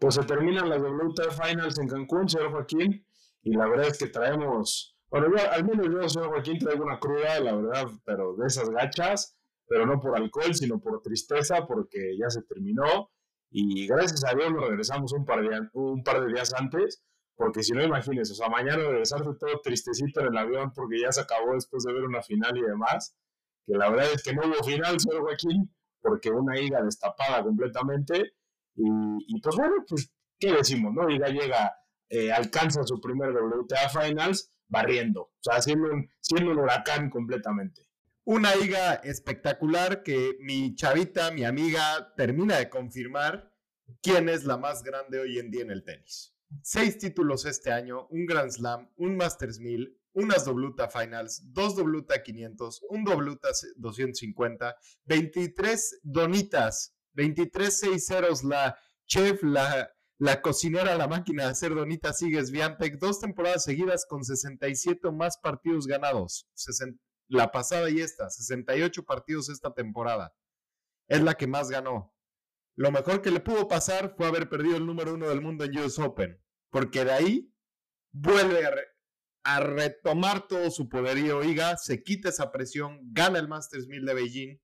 Pues se terminan las WTA Finals en Cancún, señor Joaquín, y la verdad es que traemos, bueno, yo, al menos yo, señor Joaquín, traigo una cruda, la verdad, pero de esas gachas, pero no por alcohol, sino por tristeza, porque ya se terminó, y gracias a Dios nos regresamos un par de, un par de días antes, porque si no, imagínense, o sea, mañana regresarse todo tristecito en el avión porque ya se acabó después de ver una final y demás, que la verdad es que no hubo final, señor Joaquín, porque una higa destapada completamente, y, pues bueno, pues, ¿qué decimos, no? Higa llega, eh, alcanza su primer WTA Finals barriendo, o sea, siendo un, siendo un huracán completamente. Una higa espectacular que mi chavita, mi amiga, termina de confirmar quién es la más grande hoy en día en el tenis seis títulos este año, un Grand Slam, un Masters 1000, unas WTA Finals, dos WTA 500, un WTA 250, 23 donitas, 23 6 ceros, la chef, la, la cocinera, la máquina de hacer donitas, sigues Viantec, dos temporadas seguidas con 67 más partidos ganados, la pasada y esta, 68 partidos esta temporada. Es la que más ganó. Lo mejor que le pudo pasar fue haber perdido el número uno del mundo en US Open, porque de ahí vuelve a, retomar todo su poderío, Iga, se quita esa presión, gana el Masters 1000 de Beijing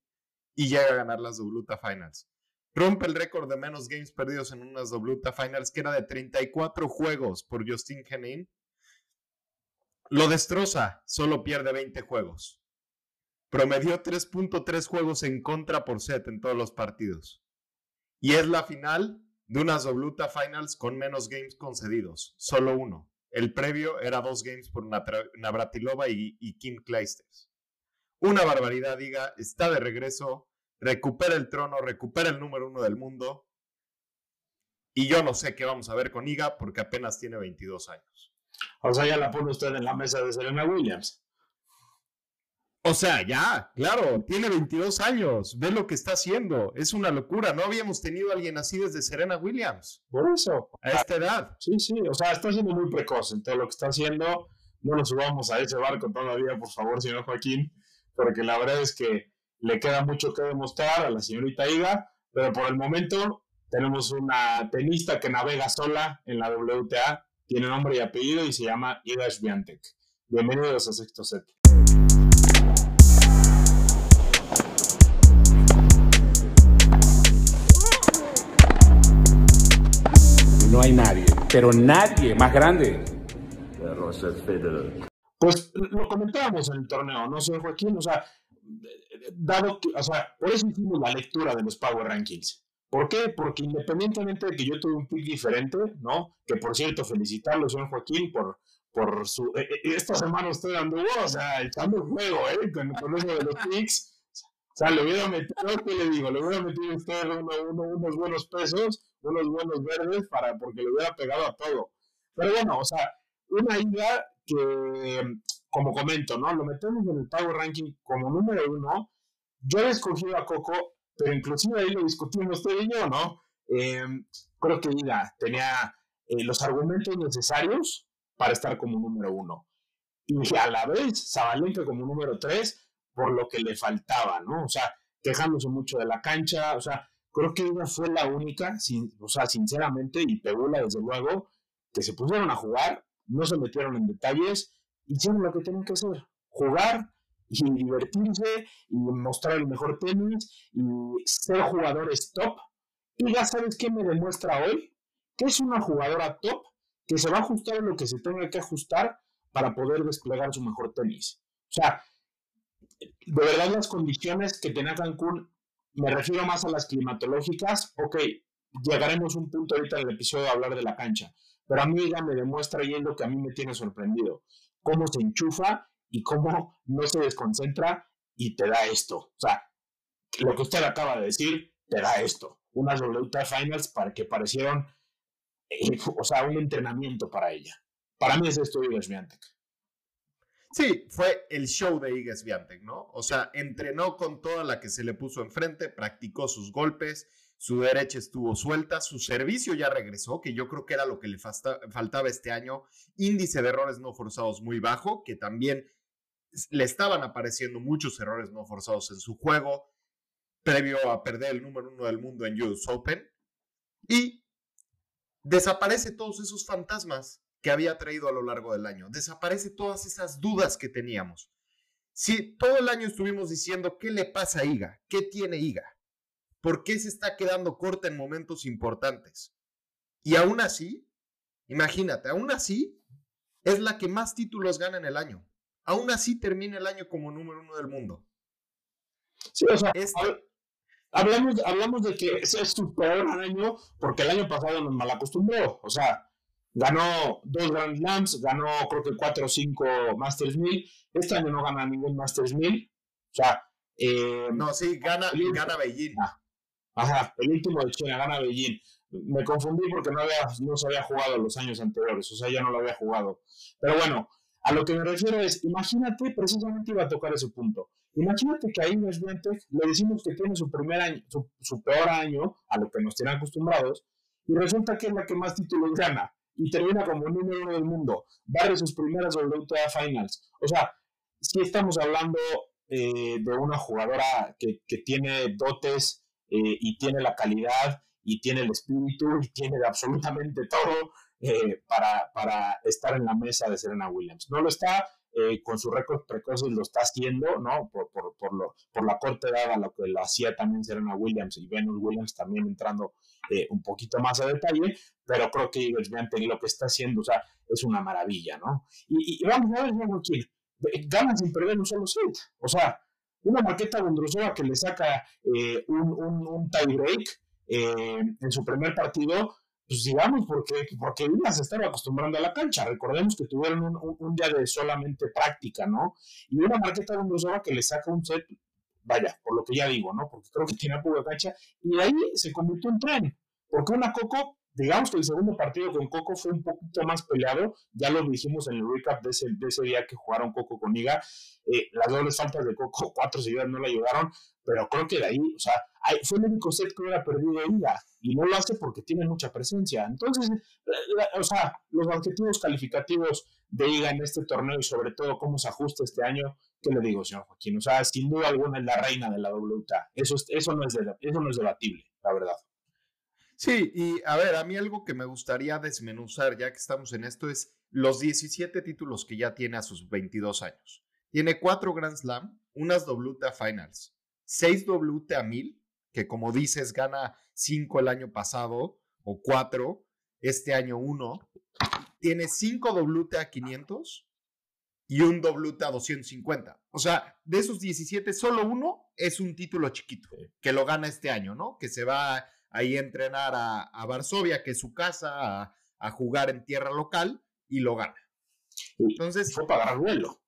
y llega a ganar las WTA Finals. Rompe el récord de menos games perdidos en unas WTA Finals, que era de 34 juegos por Justin Henin. Lo destroza, solo pierde 20 juegos. Promedió 3.3 juegos en contra por set en todos los partidos y es la final de unas WTA Finals con menos games concedidos, solo uno. El previo era dos games por Navratilova y, y Kim Clijsters. Una barbaridad, diga, está de regreso, recupera el trono, recupera el número uno del mundo. Y yo no sé qué vamos a ver con Iga porque apenas tiene 22 años. O sea, ya la pone usted en la mesa de Serena Williams. O sea, ya, claro, tiene 22 años, ve lo que está haciendo, es una locura, no habíamos tenido a alguien así desde Serena Williams. Por eso. A esta edad. Sí, sí, o sea, está siendo muy precoz en todo lo que está haciendo, no nos subamos a ese barco todavía, por favor, señor Joaquín, porque la verdad es que le queda mucho que demostrar a la señorita Iga, pero por el momento tenemos una tenista que navega sola en la WTA, tiene nombre y apellido y se llama Iga Swiatek. Bienvenidos a Sexto Set. no hay nadie, pero nadie más grande. Pues lo comentábamos en el torneo, ¿no, sé, Joaquín? O sea, dado que, o sea, por eso hicimos la lectura de los Power Rankings. ¿Por qué? Porque independientemente de que yo tuve un pick diferente, ¿no? Que por cierto, felicitarlo, señor Joaquín, por, por su. Eh, eh, esta semana estoy dando, o sea, echando juego, ¿eh? Con, con eso de los picks. O sea, le hubiera metido, ¿qué le digo? Le hubiera metido a usted unos buenos pesos, unos buenos verdes, para, porque le hubiera pegado a todo. Pero bueno, o sea, una idea que, como comento, ¿no? Lo metemos en el Power Ranking como número uno. Yo he escogido a Coco, pero inclusive ahí lo discutimos usted y yo, ¿no? Em, creo que Ida tenía eh, los argumentos necesarios para estar como número uno. Y a la vez, Zabalenka como número tres, por lo que le faltaba, ¿no? O sea, quejándose mucho de la cancha, o sea, creo que ella fue la única, o sea, sinceramente, y Pegula desde luego, que se pusieron a jugar, no se metieron en detalles, hicieron lo que tenían que hacer, jugar y divertirse y mostrar el mejor tenis y ser jugadores top. Y ya sabes qué me demuestra hoy, que es una jugadora top que se va a ajustar a lo que se tenga que ajustar para poder desplegar su mejor tenis. O sea, de verdad las condiciones que tenía Cancún, me refiero más a las climatológicas, ok, llegaremos a un punto ahorita en el episodio de hablar de la cancha, pero a mí ella me demuestra yendo que a mí me tiene sorprendido, cómo se enchufa y cómo no se desconcentra y te da esto. O sea, lo que usted acaba de decir, te da esto. Unas WTA Finals para que parecieron, eh, o sea, un entrenamiento para ella. Para mí es esto Iga Sí, fue el show de Iga Swiatek, ¿no? O sea, entrenó con toda la que se le puso enfrente, practicó sus golpes, su derecha estuvo suelta, su servicio ya regresó, que yo creo que era lo que le faltaba este año, índice de errores no forzados muy bajo, que también le estaban apareciendo muchos errores no forzados en su juego, previo a perder el número uno del mundo en US Open, y desaparece todos esos fantasmas que había traído a lo largo del año, desaparece todas esas dudas que teníamos. Si todo el año estuvimos diciendo, ¿qué le pasa a Iga? ¿Qué tiene Iga? ¿Por qué se está quedando corta en momentos importantes? Y aún así, imagínate, aún así, es la que más títulos gana en el año. Aún así termina el año como número uno del mundo. Sí, o sea, hablamos, hablamos de que ese es su peor año porque el año pasado nos malacostumbró. O sea, ganó dos Grand Slams, ganó creo que cuatro o cinco Masters 1000. Este año no gana ningún Masters 1000. O sea, eh, no, sí, gana, gana Beijing. Ah, ajá, el último de China gana Beijing. Me confundí porque no, había, no se había jugado los años anteriores, o sea, ya no lo había jugado. Pero bueno, a lo que me refiero es, imagínate, precisamente iba a tocar ese punto. Imagínate que a Inés le decimos que tiene su primer año, su, peor año, a lo que nos tienen acostumbrados, y resulta que es la que más títulos gana y termina como número uno del mundo, barre sus primeras WTA Finals. O sea, si estamos hablando eh, de una jugadora que, que tiene dotes eh, y tiene la calidad y tiene el espíritu y tiene absolutamente todo eh, para, para, estar en la mesa de Serena Williams. No lo está eh, con su récord precoces, lo está haciendo, ¿no? Por, por, por, lo, por la corta edad a lo que lo hacía también Serena Williams y Venus Williams también entrando eh, un poquito más a detalle, pero creo que lo que está haciendo, o sea, es una maravilla, ¿no? Y, vamos a ver, quién gana sin perder un solo set, o sea, una maqueta Bondrosova que le saca un, un, un tie break en su primer partido, pues digamos, porque, porque se estaba acostumbrando a la cancha. Recordemos que tuvieron un, día de solamente práctica, ¿no? Y una marqueta de Bondrosova que le saca un set, vaya, por lo que ya digo, ¿no? Porque creo que tiene poca cancha, y de ahí se convirtió en tren. Porque una Coco, digamos que el segundo partido con Coco fue un poquito más peleado, ya lo dijimos en el recap de ese, de ese día que jugaron Coco con Iga, eh, las dobles faltas de Coco, cuatro seguidas no le ayudaron, pero creo que de ahí, o sea, fue el único set que hubiera perdido Iga y no lo hace porque tiene mucha presencia. Entonces, o sea, los objetivos calificativos de IGA en este torneo y sobre todo cómo se ajusta este año, ¿qué le digo, señor Joaquín? O sea, sin duda alguna es la reina de la WTA. Eso, eso, no, es eso no es debatible, la verdad. Sí, y a ver, a mí algo que me gustaría desmenuzar, ya que estamos en esto, es los 17 títulos que ya tiene a sus 22 años. Tiene cuatro Grand Slam, unas WTA Finals, seis WTA 1000, que como dices gana 5 el año pasado o 4, este año 1. Tiene 5 WTA 500 y un WTA 250. O sea, de esos 17, solo uno es un título chiquito que lo gana este año, ¿no? Que se va ahí a entrenar a, Varsovia, que es su casa, a, a, jugar en tierra local y lo gana. Entonces. Fue para agarrar vuelo.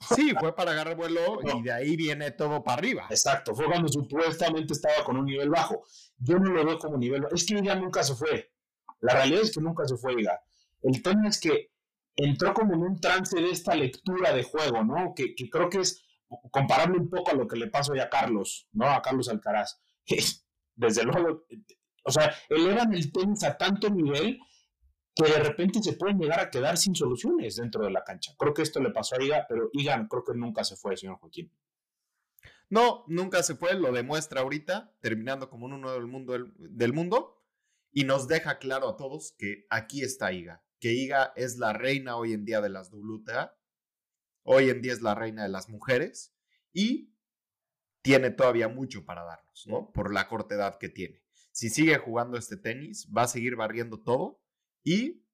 Sí, fue para agarrar vuelo y de ahí viene todo para arriba. Exacto, fue cuando supuestamente estaba con un nivel bajo. Yo no lo veo como nivel bajo. Es que ya nunca se fue. La realidad es que nunca se fue, diga. El tema es que entró como en un trance de esta lectura de juego, ¿no? Que, que creo que es comparable un poco a lo que le pasó ya a Carlos, ¿no? A Carlos Alcaraz. Desde luego, o sea, elevan el tenis a tanto nivel que de repente se pueden llegar a quedar sin soluciones dentro de la cancha. Creo que esto le pasó a Iga, pero Iga creo que nunca se fue, señor Joaquín. No, nunca se fue, lo demuestra ahorita, terminando como uno del mundo, del, mundo, y nos deja claro a todos que aquí está Iga, que Iga es la reina hoy en día de las WTA, hoy en día es la reina de las mujeres, y tiene todavía mucho para darnos, ¿no? Por la corta edad que tiene. Si sigue jugando este tenis, va a seguir barriendo todo y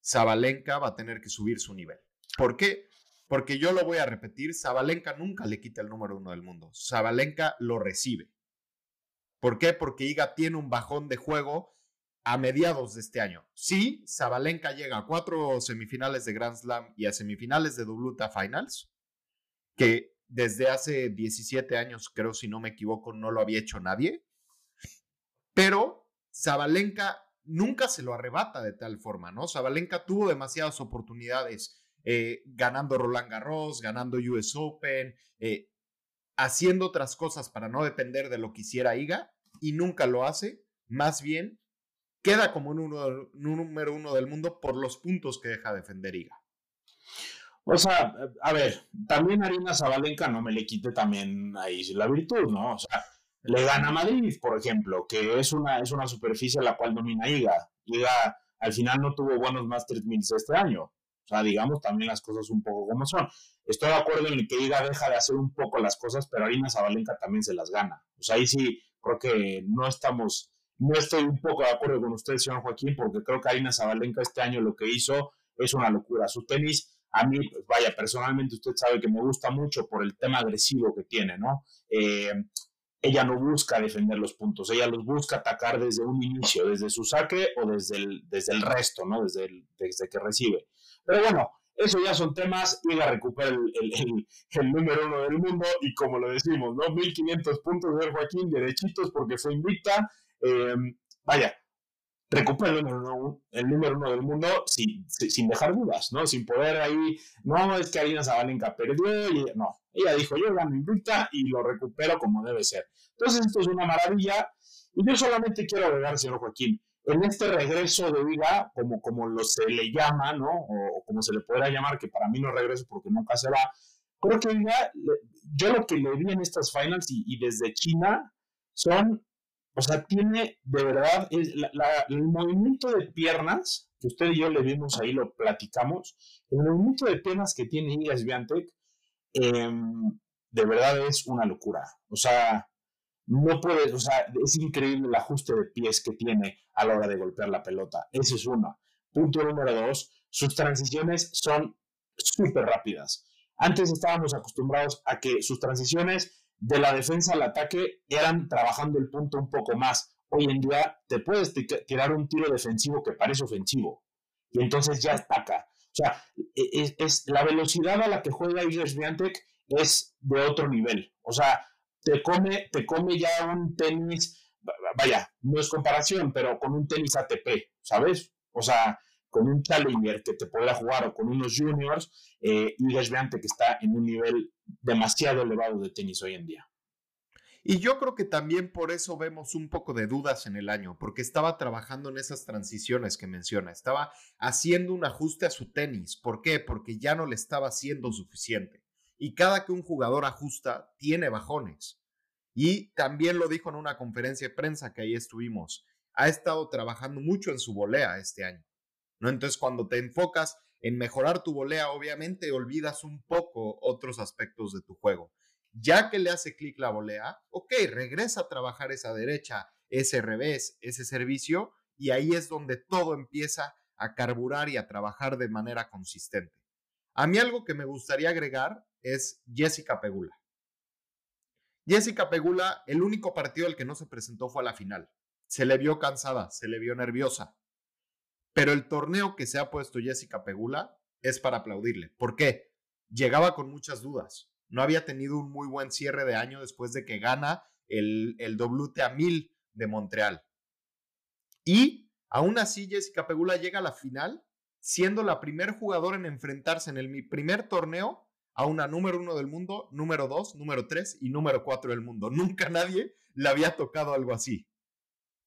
Zabalenka va a tener que subir su nivel. ¿Por qué? Porque yo lo voy a repetir, Zabalenka nunca le quita el número uno del mundo. Zabalenka lo recibe. ¿Por qué? Porque Iga tiene un bajón de juego a mediados de este año. Sí, Zabalenka llega a cuatro semifinales de Grand Slam y a semifinales de WTA Finals, que desde hace 17 años, creo si no me equivoco, no lo había hecho nadie. Pero Zabalenka nunca se lo arrebata de tal forma, ¿no? Zabalenka tuvo demasiadas oportunidades eh, ganando Roland Garros, ganando US Open, eh, haciendo otras cosas para no depender de lo que hiciera Iga y nunca lo hace. Más bien, queda como un, número uno del mundo por los puntos que deja defender Iga. O sea, a ver, también Arina Zabalenka no me le quite también ahí la virtud, ¿no? O sea, le gana Madrid, por ejemplo, que es una, es una superficie a la cual domina Iga. Iga al final no tuvo buenos Masters 1000 este año. O sea, digamos también las cosas un poco como son. Estoy de acuerdo en que Iga deja de hacer un poco las cosas, pero Arina Zabalenka también se las gana. O sea, ahí sí creo que no estamos, no estoy un poco de acuerdo con usted, señor Joaquín, porque creo que Arina Zabalenka este año lo que hizo es una locura. Su tenis, a mí, pues vaya, personalmente usted sabe que me gusta mucho por el tema agresivo que tiene, ¿no? Eh, ella no busca defender los puntos, ella los busca atacar desde un inicio, desde su saque o desde el, desde el resto, ¿no? Desde, desde que recibe. Pero bueno, eso ya son temas, la recupera el, el, número uno del mundo y como lo decimos, ¿no? 1500 puntos de Joaquín, derechitos porque fue invicta. Eh, vaya, recupera el número, uno, el número uno del mundo sin, sin, dejar dudas, ¿no? Sin poder ahí, no, es que Arina Zabalenka perdió, y no, ella dijo, yo gano invicta y lo recupero como debe ser. Entonces esto es una maravilla y yo solamente quiero agregar, señor Joaquín, en este regreso de vida, como, como lo se le llama, ¿no? O, como se le podrá llamar, que para mí no regreso porque nunca se va, creo que yo lo que le vi en estas finals y desde China son o sea, tiene de verdad el movimiento de piernas, que usted y yo le vimos ahí, lo platicamos, el movimiento de piernas que tiene Iga Swiatek, em, de verdad es una locura. O sea, no puede, o sea, es increíble el ajuste de pies que tiene a la hora de golpear la pelota. Ese es uno. Punto número dos, sus transiciones son súper rápidas. Antes estábamos acostumbrados a que sus transiciones de la defensa al ataque eran trabajando el punto un poco más. Hoy en día te puedes tirar un tiro defensivo que parece ofensivo y entonces ya ataca. O sea, e-, es, es la velocidad a la que juega Iger Swiatek es de otro nivel. O sea, te come, te come ya un tenis, vaya, no es comparación, pero con un tenis ATP, ¿sabes? O sea, con un challenger que te podrá jugar o con unos juniors, eh, Iga que está en un nivel demasiado elevado de tenis hoy en día. Y yo creo que también por eso vemos un poco de dudas en el año, porque estaba trabajando en esas transiciones que menciona, estaba haciendo un ajuste a su tenis. ¿Por qué? Porque ya no le estaba haciendo suficiente. Y cada que un jugador ajusta, tiene bajones. Y también lo dijo en una conferencia de prensa que ahí estuvimos. Ha estado trabajando mucho en su volea este año. Entonces, cuando te enfocas en mejorar tu volea, obviamente olvidas un poco otros aspectos de tu juego. Ya que le hace clic la volea, ok, regresa a trabajar esa derecha, ese revés, ese servicio, y ahí es donde todo empieza a carburar y a trabajar de manera consistente. A mí algo que me gustaría agregar es Jessica Pegula. Jessica Pegula, el único partido al que no se presentó fue a la final. Se le vio cansada, se le vio nerviosa. Pero el torneo que se ha puesto Jessica Pegula es para aplaudirle. ¿Por qué? Llegaba con muchas dudas. No había tenido un muy buen cierre de año después de que gana el, el WTA 1000 de Montreal. Y aún así Jessica Pegula llega a la final siendo la primer jugadora en enfrentarse en el primer torneo a una número uno del mundo, número dos, número tres y número cuatro del mundo. Nunca nadie le había tocado algo así.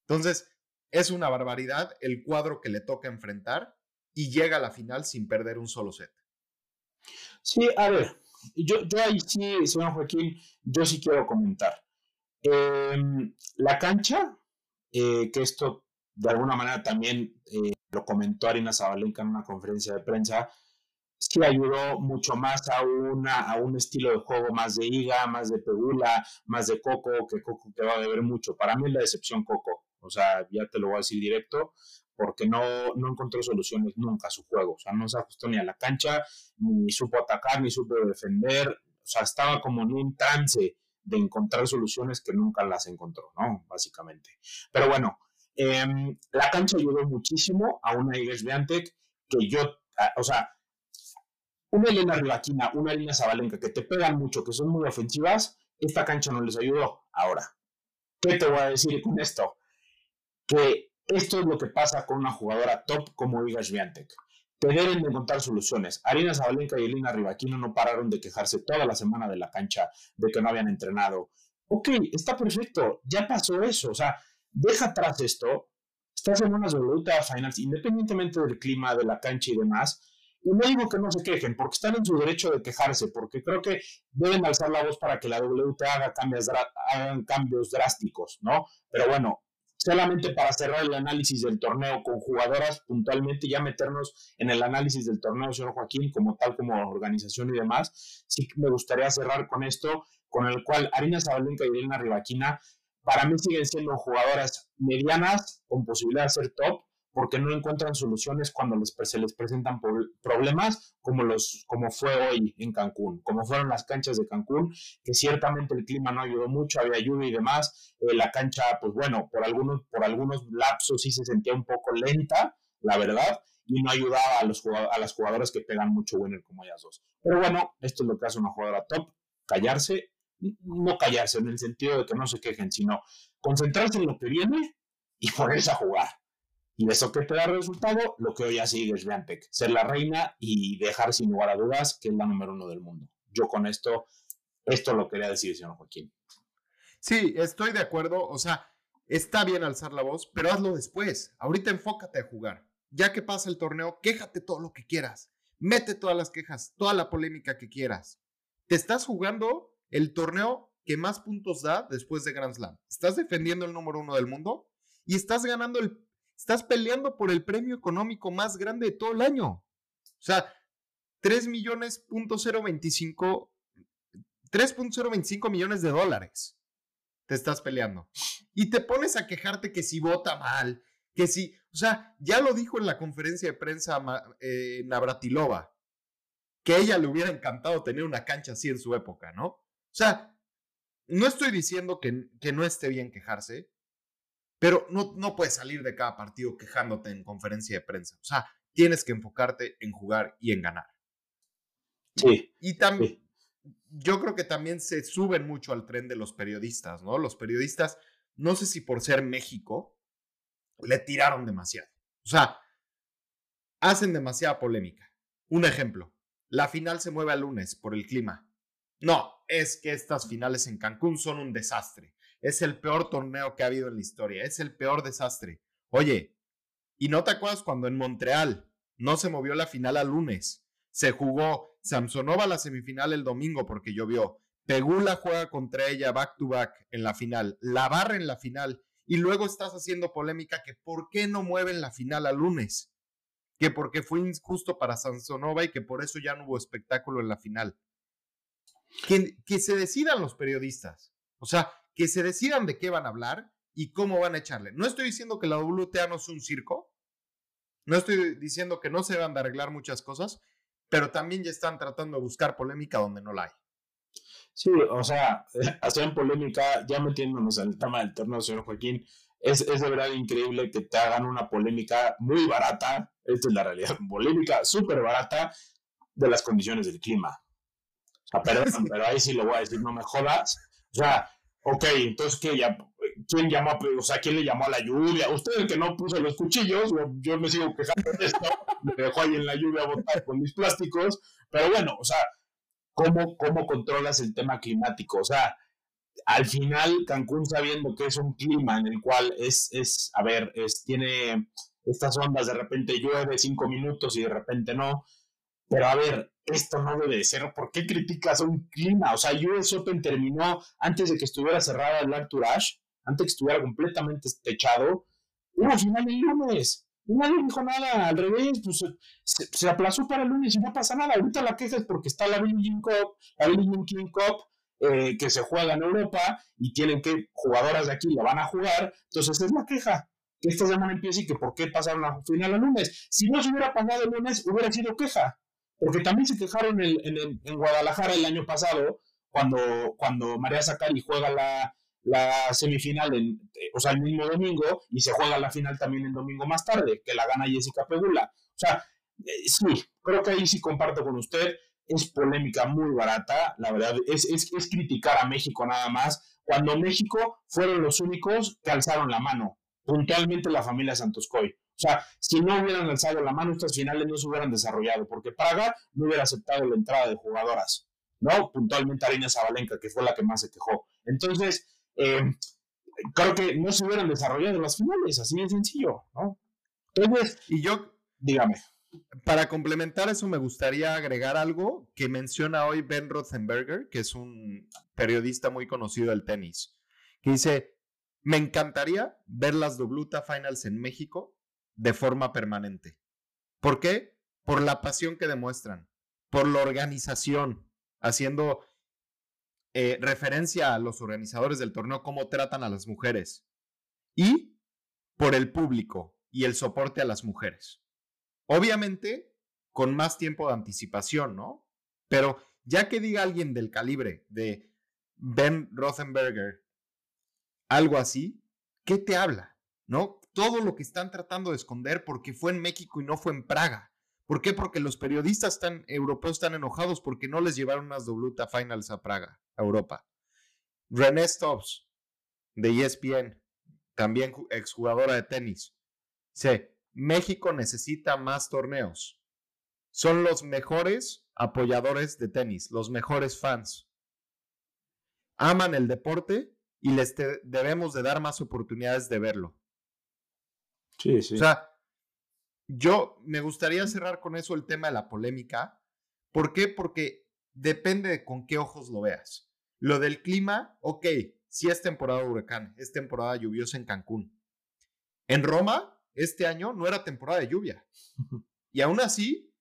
Entonces, es una barbaridad el cuadro que le toca enfrentar y llega a la final sin perder un solo set. Sí, a ver, yo, ahí sí, señor Joaquín, yo sí quiero comentar. Em, la cancha, eh, que esto de alguna manera también eh, lo comentó Arina Zabalenka en una conferencia de prensa, sí ayudó mucho más a, un estilo de juego más de Iga, más de Pegula, más de Coco, que Coco que va a beber mucho. Para mí es la decepción Coco. O sea, ya te lo voy a decir directo, porque no, no encontró soluciones nunca a su juego. O sea, no se ajustó ni a la cancha, ni supo atacar, ni supo defender. O sea, estaba como en un trance de encontrar soluciones que nunca las encontró, ¿no? Básicamente. Pero bueno, em, la cancha ayudó muchísimo a una Iges Antec que yo, o sea, una Elena Rivaquina, una Elena Zabalenka que te pegan mucho, que son muy ofensivas, esta cancha no les ayudó. Ahora, ¿qué te voy a decir con esto? Que esto es lo que pasa con una jugadora top como Iga Swiatek. Te deben de encontrar soluciones. Arina Zabalenka y Elina Rivaquino no pararon de quejarse toda la semana de la cancha de que no habían entrenado. Ok, está perfecto, ya pasó eso. O sea, deja atrás esto. Estás en unas WTA Finals, independientemente del clima, de la cancha y demás. Y no digo que no se quejen, porque están en su derecho de quejarse, porque creo que deben alzar la voz para que la WTA haga cambios, cambios drásticos, ¿no? Pero bueno, solamente para cerrar el análisis del torneo con jugadoras puntualmente, ya meternos en el análisis del torneo, señor Joaquín, como tal, como organización y demás, sí me gustaría cerrar con esto, con el cual Arina Zabalenka y Elena Rivaquina, para mí siguen siendo jugadoras medianas con posibilidad de ser top, porque no encuentran soluciones cuando les, se les presentan problemas como, los, como fue hoy en Cancún, como fueron las canchas de Cancún, que ciertamente el clima no ayudó mucho, había lluvia y demás, eh, la cancha, pues bueno, por algunos, por algunos lapsos sí se sentía un poco lenta, la verdad, y no ayudaba a, los, a las jugadoras que pegan mucho winner como ellas dos. Pero bueno, esto es lo que hace una jugadora top, callarse, no callarse en el sentido de que no se quejen, sino concentrarse en lo que viene y ponerse a jugar. Y eso que te da resultado, lo que hoy ya sigue es Biantec, ser la reina y dejar sin lugar a dudas que es la número uno del mundo. Yo con esto, esto lo quería decir, señor Joaquín. Sí, estoy de acuerdo. O sea, está bien alzar la voz, pero hazlo después. Ahorita enfócate a jugar. Ya que pasa el torneo, quéjate todo lo que quieras. Mete todas las quejas, toda la polémica que quieras. Te estás jugando el torneo que más puntos da después de Grand Slam. Estás defendiendo el número uno del mundo y estás ganando el Estás peleando por el premio económico más grande de todo el año. O sea, 3 millones punto 3.025 millones de dólares te estás peleando. Y te pones a quejarte que si vota mal, que si, o sea, ya lo dijo en la conferencia de prensa eh, Navratilova, que ella le hubiera encantado tener una cancha así en su época, ¿no? O sea, no estoy diciendo que, que no esté bien quejarse, pero no, no puedes salir de cada partido quejándote en conferencia de prensa. O sea, tienes que enfocarte en jugar y en ganar. Sí. Y también, yo creo que también se suben mucho al tren de los periodistas, ¿no? Los periodistas, no sé si por ser México, le tiraron demasiado. O sea, hacen demasiada polémica. Un ejemplo, la final se mueve al lunes por el clima. No, es que estas finales en Cancún son un desastre. Es el peor torneo que ha habido en la historia. Es el peor desastre. Oye, ¿y no te acuerdas cuando en Montreal no se movió la final al lunes? Se jugó Samsonova la semifinal el domingo porque llovió. Pegula juega contra ella back to back en la final. La barra en la final. Y luego estás haciendo polémica que por qué no mueven la final al lunes. Que porque fue injusto para Samsonova y que por eso ya no hubo espectáculo en la final. Que, que se decidan los periodistas. O sea, que se decidan de qué van a hablar y cómo van a echarle. No estoy diciendo que la WTA no es un circo, no estoy diciendo que no se van a arreglar muchas cosas, pero también ya están tratando de buscar polémica donde no la hay. Sí, o sea, hacen polémica, ya metiéndonos en el tema del torneo, señor Joaquín, es, es, de verdad increíble que te hagan una polémica muy barata, esta es la realidad, polémica súper barata de las condiciones del clima. O sea, perdón, pero ahí sí lo voy a decir, no me jodas. O sea, Ok, entonces, ¿qué, ya, ¿quién llamó? O sea, ¿quién le llamó a la lluvia? Usted el que no puso los cuchillos, yo me sigo quejando de esto, me dejó ahí en la lluvia a botar con mis plásticos, pero bueno, o sea, ¿cómo, ¿cómo controlas el tema climático? O sea, al final Cancún sabiendo que es un clima en el cual es, es a ver, es, tiene estas ondas, de repente llueve cinco minutos y de repente no, pero a ver, esto no debe de ser. ¿Por qué criticas un clima? O sea, US Open terminó antes de que estuviera cerrada el Arthur antes de que estuviera completamente techado. Hubo final el lunes. Nadie dijo nada, al revés, pues se, aplazó para el lunes y no pasa nada. Ahorita la queja es porque está la Billie Cup, la Billie King Cup, eh, que se juega en Europa y tienen que jugadoras de aquí la van a jugar. Entonces es la queja que esta semana empieza y que por qué pasaron la final el lunes. Si no se hubiera pasado el lunes, hubiera sido queja. Porque también se quejaron en, Guadalajara el año pasado, cuando, cuando María Zacari juega la, semifinal, en, o sea, el mismo domingo, y se juega la final también el domingo más tarde, que la gana Jessica Pegula. O sea, eh, sí, creo que ahí sí comparto con usted, es polémica muy barata, la verdad, es, es, es criticar a México nada más, cuando México fueron los únicos que alzaron la mano, puntualmente la familia Santos Coy. O sea, si no hubieran alzado la mano, estas finales no se hubieran desarrollado, porque Praga no hubiera aceptado la entrada de jugadoras, ¿no? Puntualmente Arina Zabalenka, que fue la que más se quejó. Entonces, eh, creo que no se hubieran desarrollado las finales, así de sencillo, ¿no? Entonces, y yo, dígame. Para complementar eso, me gustaría agregar algo que menciona hoy Ben Rothenberger, que es un periodista muy conocido del tenis, que dice, Me encantaría ver las WTA Finals en México de forma permanente. ¿Por qué? Por la pasión que demuestran, por la organización, haciendo eh, referencia a los organizadores del torneo, cómo tratan a las mujeres. Y por el público y el soporte a las mujeres. Obviamente, con más tiempo de anticipación, ¿no? Pero ya que diga alguien del calibre de Ben Rothenberger, algo así, ¿qué te habla? ¿No? Todo lo que están tratando de esconder porque fue en México y no fue en Praga. ¿Por qué? Porque los periodistas están, europeos están enojados porque no les llevaron unas WTA Finals a Praga, a Europa. René Stobbs, de ESPN, también exjugadora de tenis. Dice, México necesita más torneos. Son los mejores apoyadores de tenis, los mejores fans. Aman el deporte y les debemos de dar más oportunidades de verlo. Sí, sí. O sea, yo me gustaría cerrar con eso el tema de la polémica. ¿Por qué? Porque depende de con qué ojos lo veas. Lo del clima, ok, si es temporada de huracán, es temporada lluviosa en Cancún. En Roma, este año no era temporada de lluvia. Y aún así,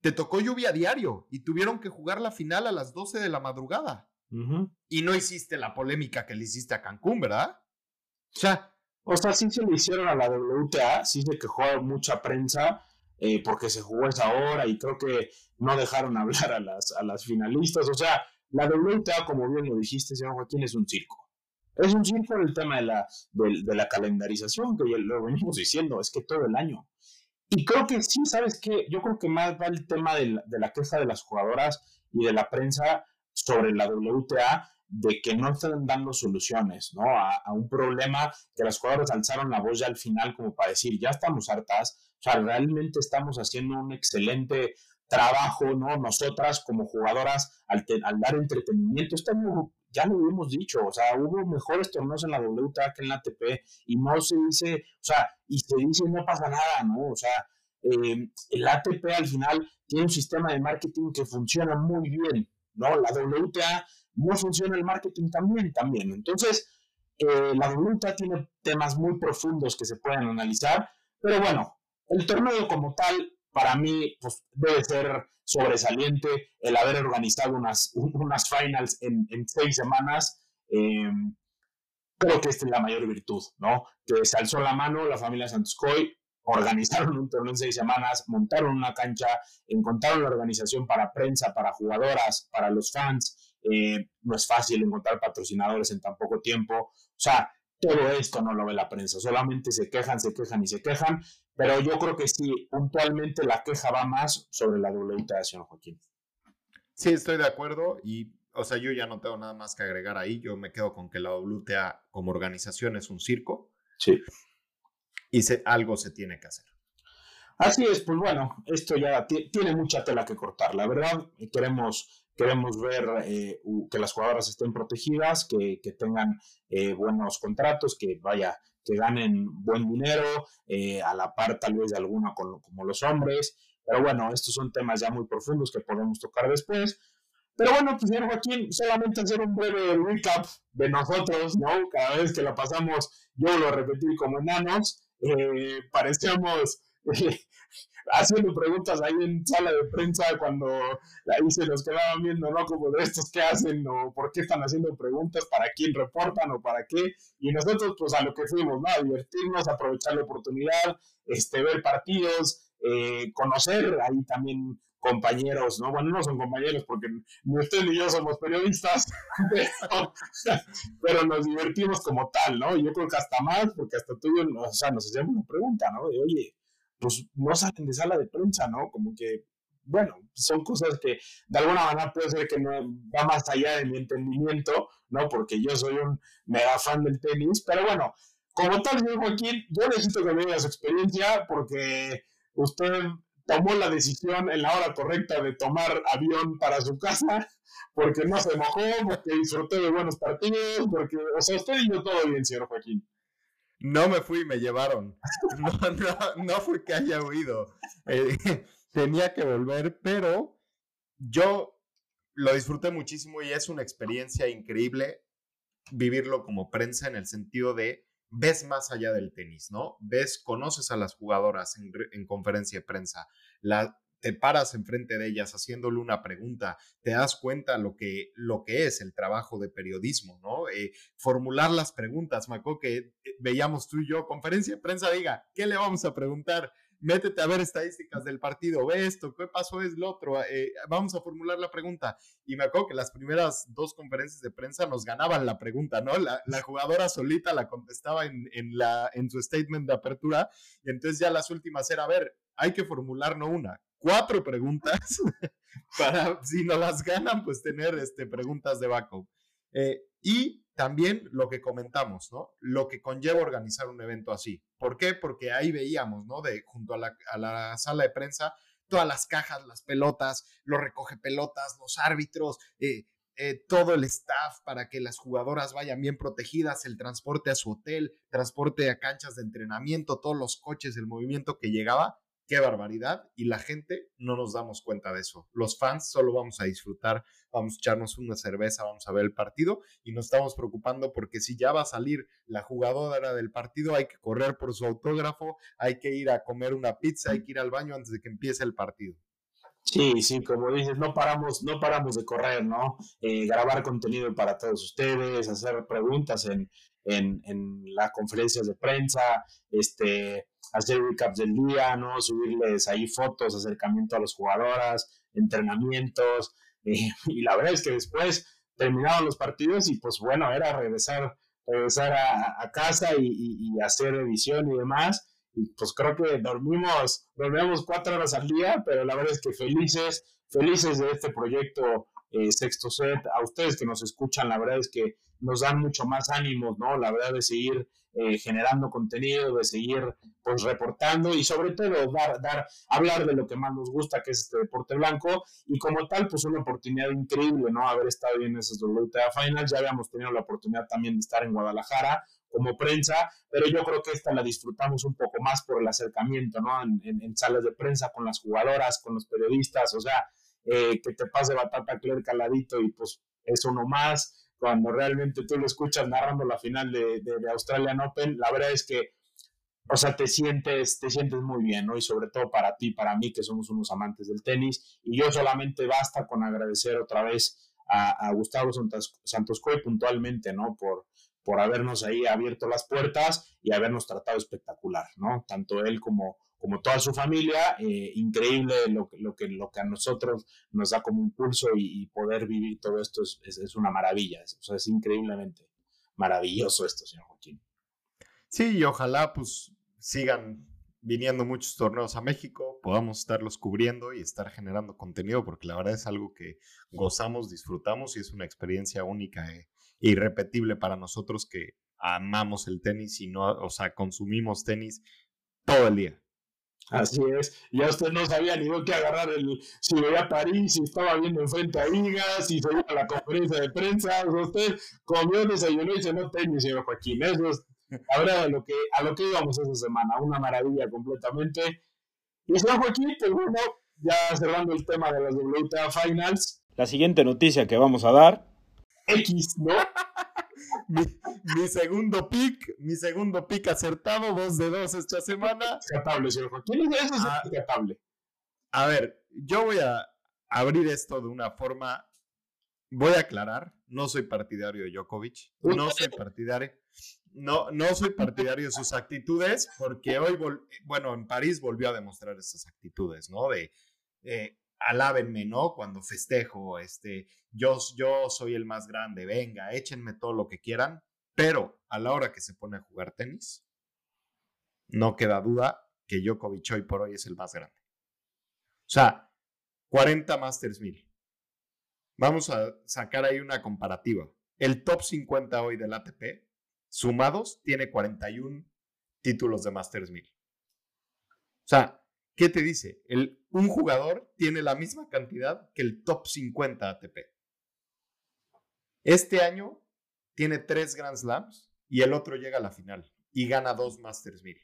te tocó lluvia diario y tuvieron que jugar la final a las 12 de la madrugada. Y no hiciste la polémica que le hiciste a Cancún, ¿verdad? O sea, o sea, sí se le hicieron a la WTA, sí se quejó mucha prensa eh, porque se jugó esa hora y creo que no dejaron hablar a las, a las finalistas. O sea, la WTA, como bien lo dijiste, señor Joaquín, es un circo. Es un circo el tema de la, de, la calendarización, que ya lo venimos diciendo, es que todo el año. Y creo que sí, ¿sabes qué? Yo creo que más va el tema de la, de la queja de las jugadoras y de la prensa sobre la WTA, de que no están dando soluciones, ¿no? A, un problema que las jugadoras alzaron la voz ya al final como para decir, ya estamos hartas, o sea, realmente estamos haciendo un excelente trabajo, ¿no? Nosotras como jugadoras al, dar entretenimiento, este ya lo hemos dicho, o sea, hubo mejores torneos en la WTA que en la ATP y no se dice, o sea, y se dice no pasa nada, ¿no? O sea, el ATP al final tiene un sistema de marketing que funciona muy bien, ¿no? La WTA no funciona el marketing también, también. Entonces, eh, la voluntad tiene temas muy profundos que se pueden analizar, pero bueno, el torneo como tal, para mí, pues debe ser sobresaliente el haber organizado unas, unas finals en, seis semanas. Em, creo que esta es la mayor virtud, ¿no? Que se alzó la mano la familia Santos Coy, organizaron un torneo en seis semanas, montaron una cancha, encontraron la organización para prensa, para jugadoras, para los fans, eh, no es fácil encontrar patrocinadores en tan poco tiempo. O sea, todo esto no lo ve la prensa, solamente se quejan, se quejan y se quejan, pero yo creo que sí, puntualmente la queja va más sobre la WTA, señor Joaquín. Sí, estoy de acuerdo y, o sea, yo ya no tengo nada más que agregar ahí, yo me quedo con que la WTA como organización es un circo. Sí. Y algo se tiene que hacer. Así es, pues bueno, esto ya tiene mucha tela que cortar, la verdad, queremos Queremos ver eh, que las jugadoras estén protegidas, que, tengan eh, buenos contratos, que vaya, que ganen buen dinero, eh, a la par tal vez de alguna como los hombres. Pero bueno, estos son temas ya muy profundos que podemos tocar después. Pero bueno, pues señor Joaquín, solamente hacer un breve recap de nosotros, ¿no? Cada vez que la pasamos, yo lo repetí como enanos, parecíamos haciendo preguntas ahí en sala de prensa cuando ahí se nos quedaban viendo, ¿no? Como de estos que hacen o por qué están haciendo preguntas, para quién reportan o para qué. Y nosotros, pues a lo que fuimos, ¿no? A divertirnos, aprovechar la oportunidad, este, ver partidos, eh, conocer ahí también compañeros, ¿no? Bueno, no son compañeros porque ni usted ni yo somos periodistas, pero, nos divertimos como tal, ¿no? Yo creo que hasta más, porque hasta tú, o sea, nos hacemos una pregunta, ¿no? De, oye, pues no salen de sala de prensa, ¿no? Como que, bueno, son cosas que de alguna manera puede ser que no va más allá de mi entendimiento, ¿no? Porque yo soy un mega fan del tenis, pero bueno, como tal, señor Joaquín, yo necesito que me diga su experiencia porque usted tomó la decisión en la hora correcta de tomar avión para su casa, porque no se mojó, porque disfrutó de buenos partidos, porque, o sea, usted y yo todo bien, señor Joaquín. No me fui, me llevaron. No, no, fue que haya huido. Eh, tenía que volver, pero yo lo disfruté muchísimo y es una experiencia increíble. vivirlo como prensa en el sentido de ves más allá del tenis, ¿no? Ves, conoces a las jugadoras en, conferencia de prensa, la, te paras enfrente de ellas haciéndole una pregunta, te das cuenta lo que, lo que es el trabajo de periodismo, ¿no? Eh, formular las preguntas, acuerdo que eh, veíamos tú y yo, conferencia de prensa, diga, ¿qué le vamos a preguntar? métete a ver estadísticas del partido, ve esto, qué pasó es lo otro, eh, vamos a formular la pregunta. Y me acuerdo que las primeras dos conferencias de prensa nos ganaban la pregunta, ¿no? La, jugadora solita la contestaba en, la, en su statement de apertura, y entonces ya las últimas era, a ver, hay que formular no una, cuatro preguntas para, si no las ganan, pues tener este, preguntas de backup. Eh, y también lo que comentamos, ¿no? Lo que conlleva organizar un evento así. ¿Por qué? Porque ahí veíamos, ¿no? De junto a la, sala de prensa, todas las cajas, las pelotas, los recoge pelotas, los árbitros, eh, eh, todo el staff para que las jugadoras vayan bien protegidas, el transporte a su hotel, transporte a canchas de entrenamiento, todos los coches, el movimiento que llegaba qué barbaridad, y la gente no nos damos cuenta de eso. Los fans solo vamos a disfrutar, vamos a echarnos una cerveza, vamos a ver el partido y nos estamos preocupando porque si ya va a salir la jugadora del partido, hay que correr por su autógrafo, hay que ir a comer una pizza, hay que ir al baño antes de que empiece el partido. Sí, sí, como dices, no paramos, no paramos de correr, ¿no? Eh, grabar contenido para todos ustedes, hacer preguntas en, en, en las conferencias de prensa, este, hacer recaps del día, ¿no? Subirles ahí fotos, acercamiento a las jugadoras, entrenamientos. Y la verdad es que después terminaban los partidos y pues bueno, era regresar, regresar a, casa y, hacer edición y demás. Y pues creo que dormimos, dormimos cuatro horas al día, pero la verdad es que felices, felices de este proyecto eh, Sexto Set. A ustedes que nos escuchan, la verdad es que nos dan mucho más ánimos, ¿no? La verdad de seguir eh, generando contenido, de seguir pues reportando y sobre todo dar, dar, hablar de lo que más nos gusta, que es este deporte blanco y como tal pues una oportunidad increíble, ¿no? Haber estado en esas WTA Finals, ya habíamos tenido la oportunidad también de estar en Guadalajara como prensa, pero yo creo que esta la disfrutamos un poco más por el acercamiento, ¿no? En, en, salas de prensa con las jugadoras, con los periodistas, o sea, eh, que te pase batata Claire caladito y pues eso no más cuando realmente tú lo escuchas narrando la final de, de, Australian Open, la verdad es que, o sea, te sientes, te sientes muy bien, ¿no? Y sobre todo para ti, para mí, que somos unos amantes del tenis. Y yo solamente basta con agradecer otra vez a, Gustavo Santos, Santos puntualmente, ¿no? Por, por habernos ahí abierto las puertas y habernos tratado espectacular, ¿no? Tanto él como, como toda su familia, eh, increíble lo, lo, que, lo que a nosotros nos da como impulso y, poder vivir todo esto es, es, una maravilla, es, o sea, es increíblemente maravilloso esto, señor Joaquín. Sí, y ojalá pues sigan viniendo muchos torneos a México, podamos estarlos cubriendo y estar generando contenido, porque la verdad es algo que gozamos, disfrutamos y es una experiencia única e irrepetible para nosotros que amamos el tenis y no, o sea, consumimos tenis todo el día. Así es, ya usted no sabía ni dónde agarrar el, si veía París, si estaba viendo enfrente a Igas, si se iba a la conferencia de prensa, usted comió, desayunó y se no tenis, señor Joaquín, eso es la verdad a lo que, a lo que íbamos esa semana, una maravilla completamente. Y señor Joaquín, pues bueno, ya cerrando el tema de las WTA Finals. La siguiente noticia que vamos a dar. X, ¿no? mi, segundo pick, mi segundo pick acertado, dos de dos esta semana. Descartable, señor Joaquín. Eso es ah, A ver, yo voy a abrir esto de una forma. Voy a aclarar, no soy partidario de Djokovic, no soy partidario, no, no soy partidario de sus actitudes, porque hoy, bueno, en París volvió a demostrar esas actitudes, ¿no? De eh, alábenme, ¿no? Cuando festejo, este, yo, yo soy el más grande, venga, échenme todo lo que quieran, pero a la hora que se pone a jugar tenis, no queda duda que Djokovic hoy por hoy es el más grande. O sea, 40 Masters 1000. Vamos a sacar ahí una comparativa. El top 50 hoy del ATP, sumados, tiene 41 títulos de Masters 1000. O sea, ¿Qué te dice? El, un jugador tiene la misma cantidad que el top 50 ATP. Este año tiene tres Grand Slams y el otro llega a la final y gana dos Masters 1000.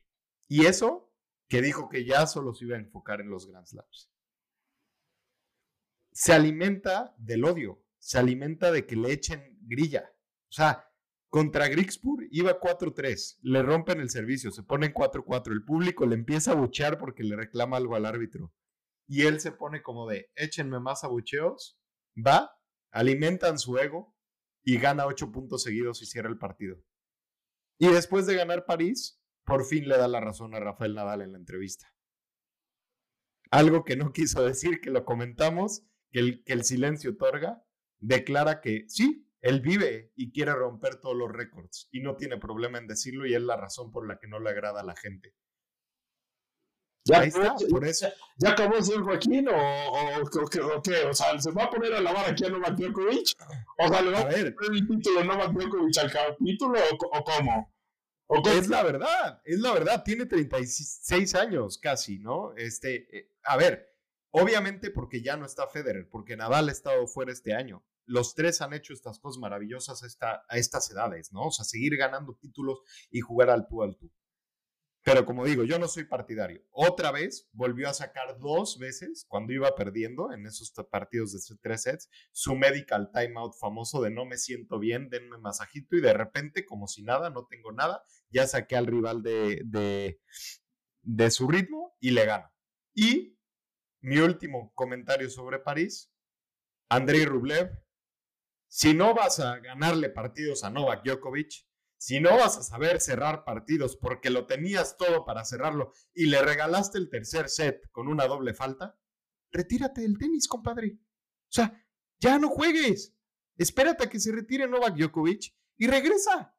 Y eso que dijo que ya solo se iba a enfocar en los Grand Slams. Se alimenta del odio, se alimenta de que le echen grilla. O sea, Contra Grigspur iba 4-3, le rompen el servicio, se pone en 4-4, el público le empieza a buchear porque le reclama algo al árbitro. Y él se pone como de, échenme más abucheos, va, alimentan su ego y gana 8 puntos seguidos y cierra el partido. Y después de ganar París, por fin le da la razón a Rafael Nadal en la entrevista. Algo que no quiso decir, que lo comentamos, que el silencio otorga, declara que sí, él vive y quiere romper todos los récords y no tiene problema en decirlo y es la razón por la que no le agrada a la gente. Ya, Ahí está, por eso. ¿Ya acabó el señor Joaquín o, o, qué? O sea, ¿se va a poner a lavar aquí a Novak Djokovic? O sea, ¿le va a, poner el título Novak Djokovic al capítulo o, cómo? Es la verdad, es la verdad. Tiene 36 años casi, ¿no? Este, eh, a ver, obviamente porque ya no está Federer, porque Nadal ha estado fuera este año los tres han hecho estas cosas maravillosas a, estas edades, ¿no? O sea, seguir ganando títulos y jugar al tú al tú. Pero como digo, yo no soy partidario. Otra vez volvió a sacar dos veces cuando iba perdiendo en esos partidos de tres sets su medical timeout famoso de no me siento bien, denme masajito y de repente como si nada, no tengo nada, ya saqué al rival de su ritmo y le gano. Y mi último comentario sobre París, Andrei Rublev si no vas a ganarle partidos a Novak Djokovic, si no vas a saber cerrar partidos porque lo tenías todo para cerrarlo y le regalaste el tercer set con una doble falta, retírate del tenis, compadre. O sea, ya no juegues. Espérate a que se retire Novak Djokovic y regresa.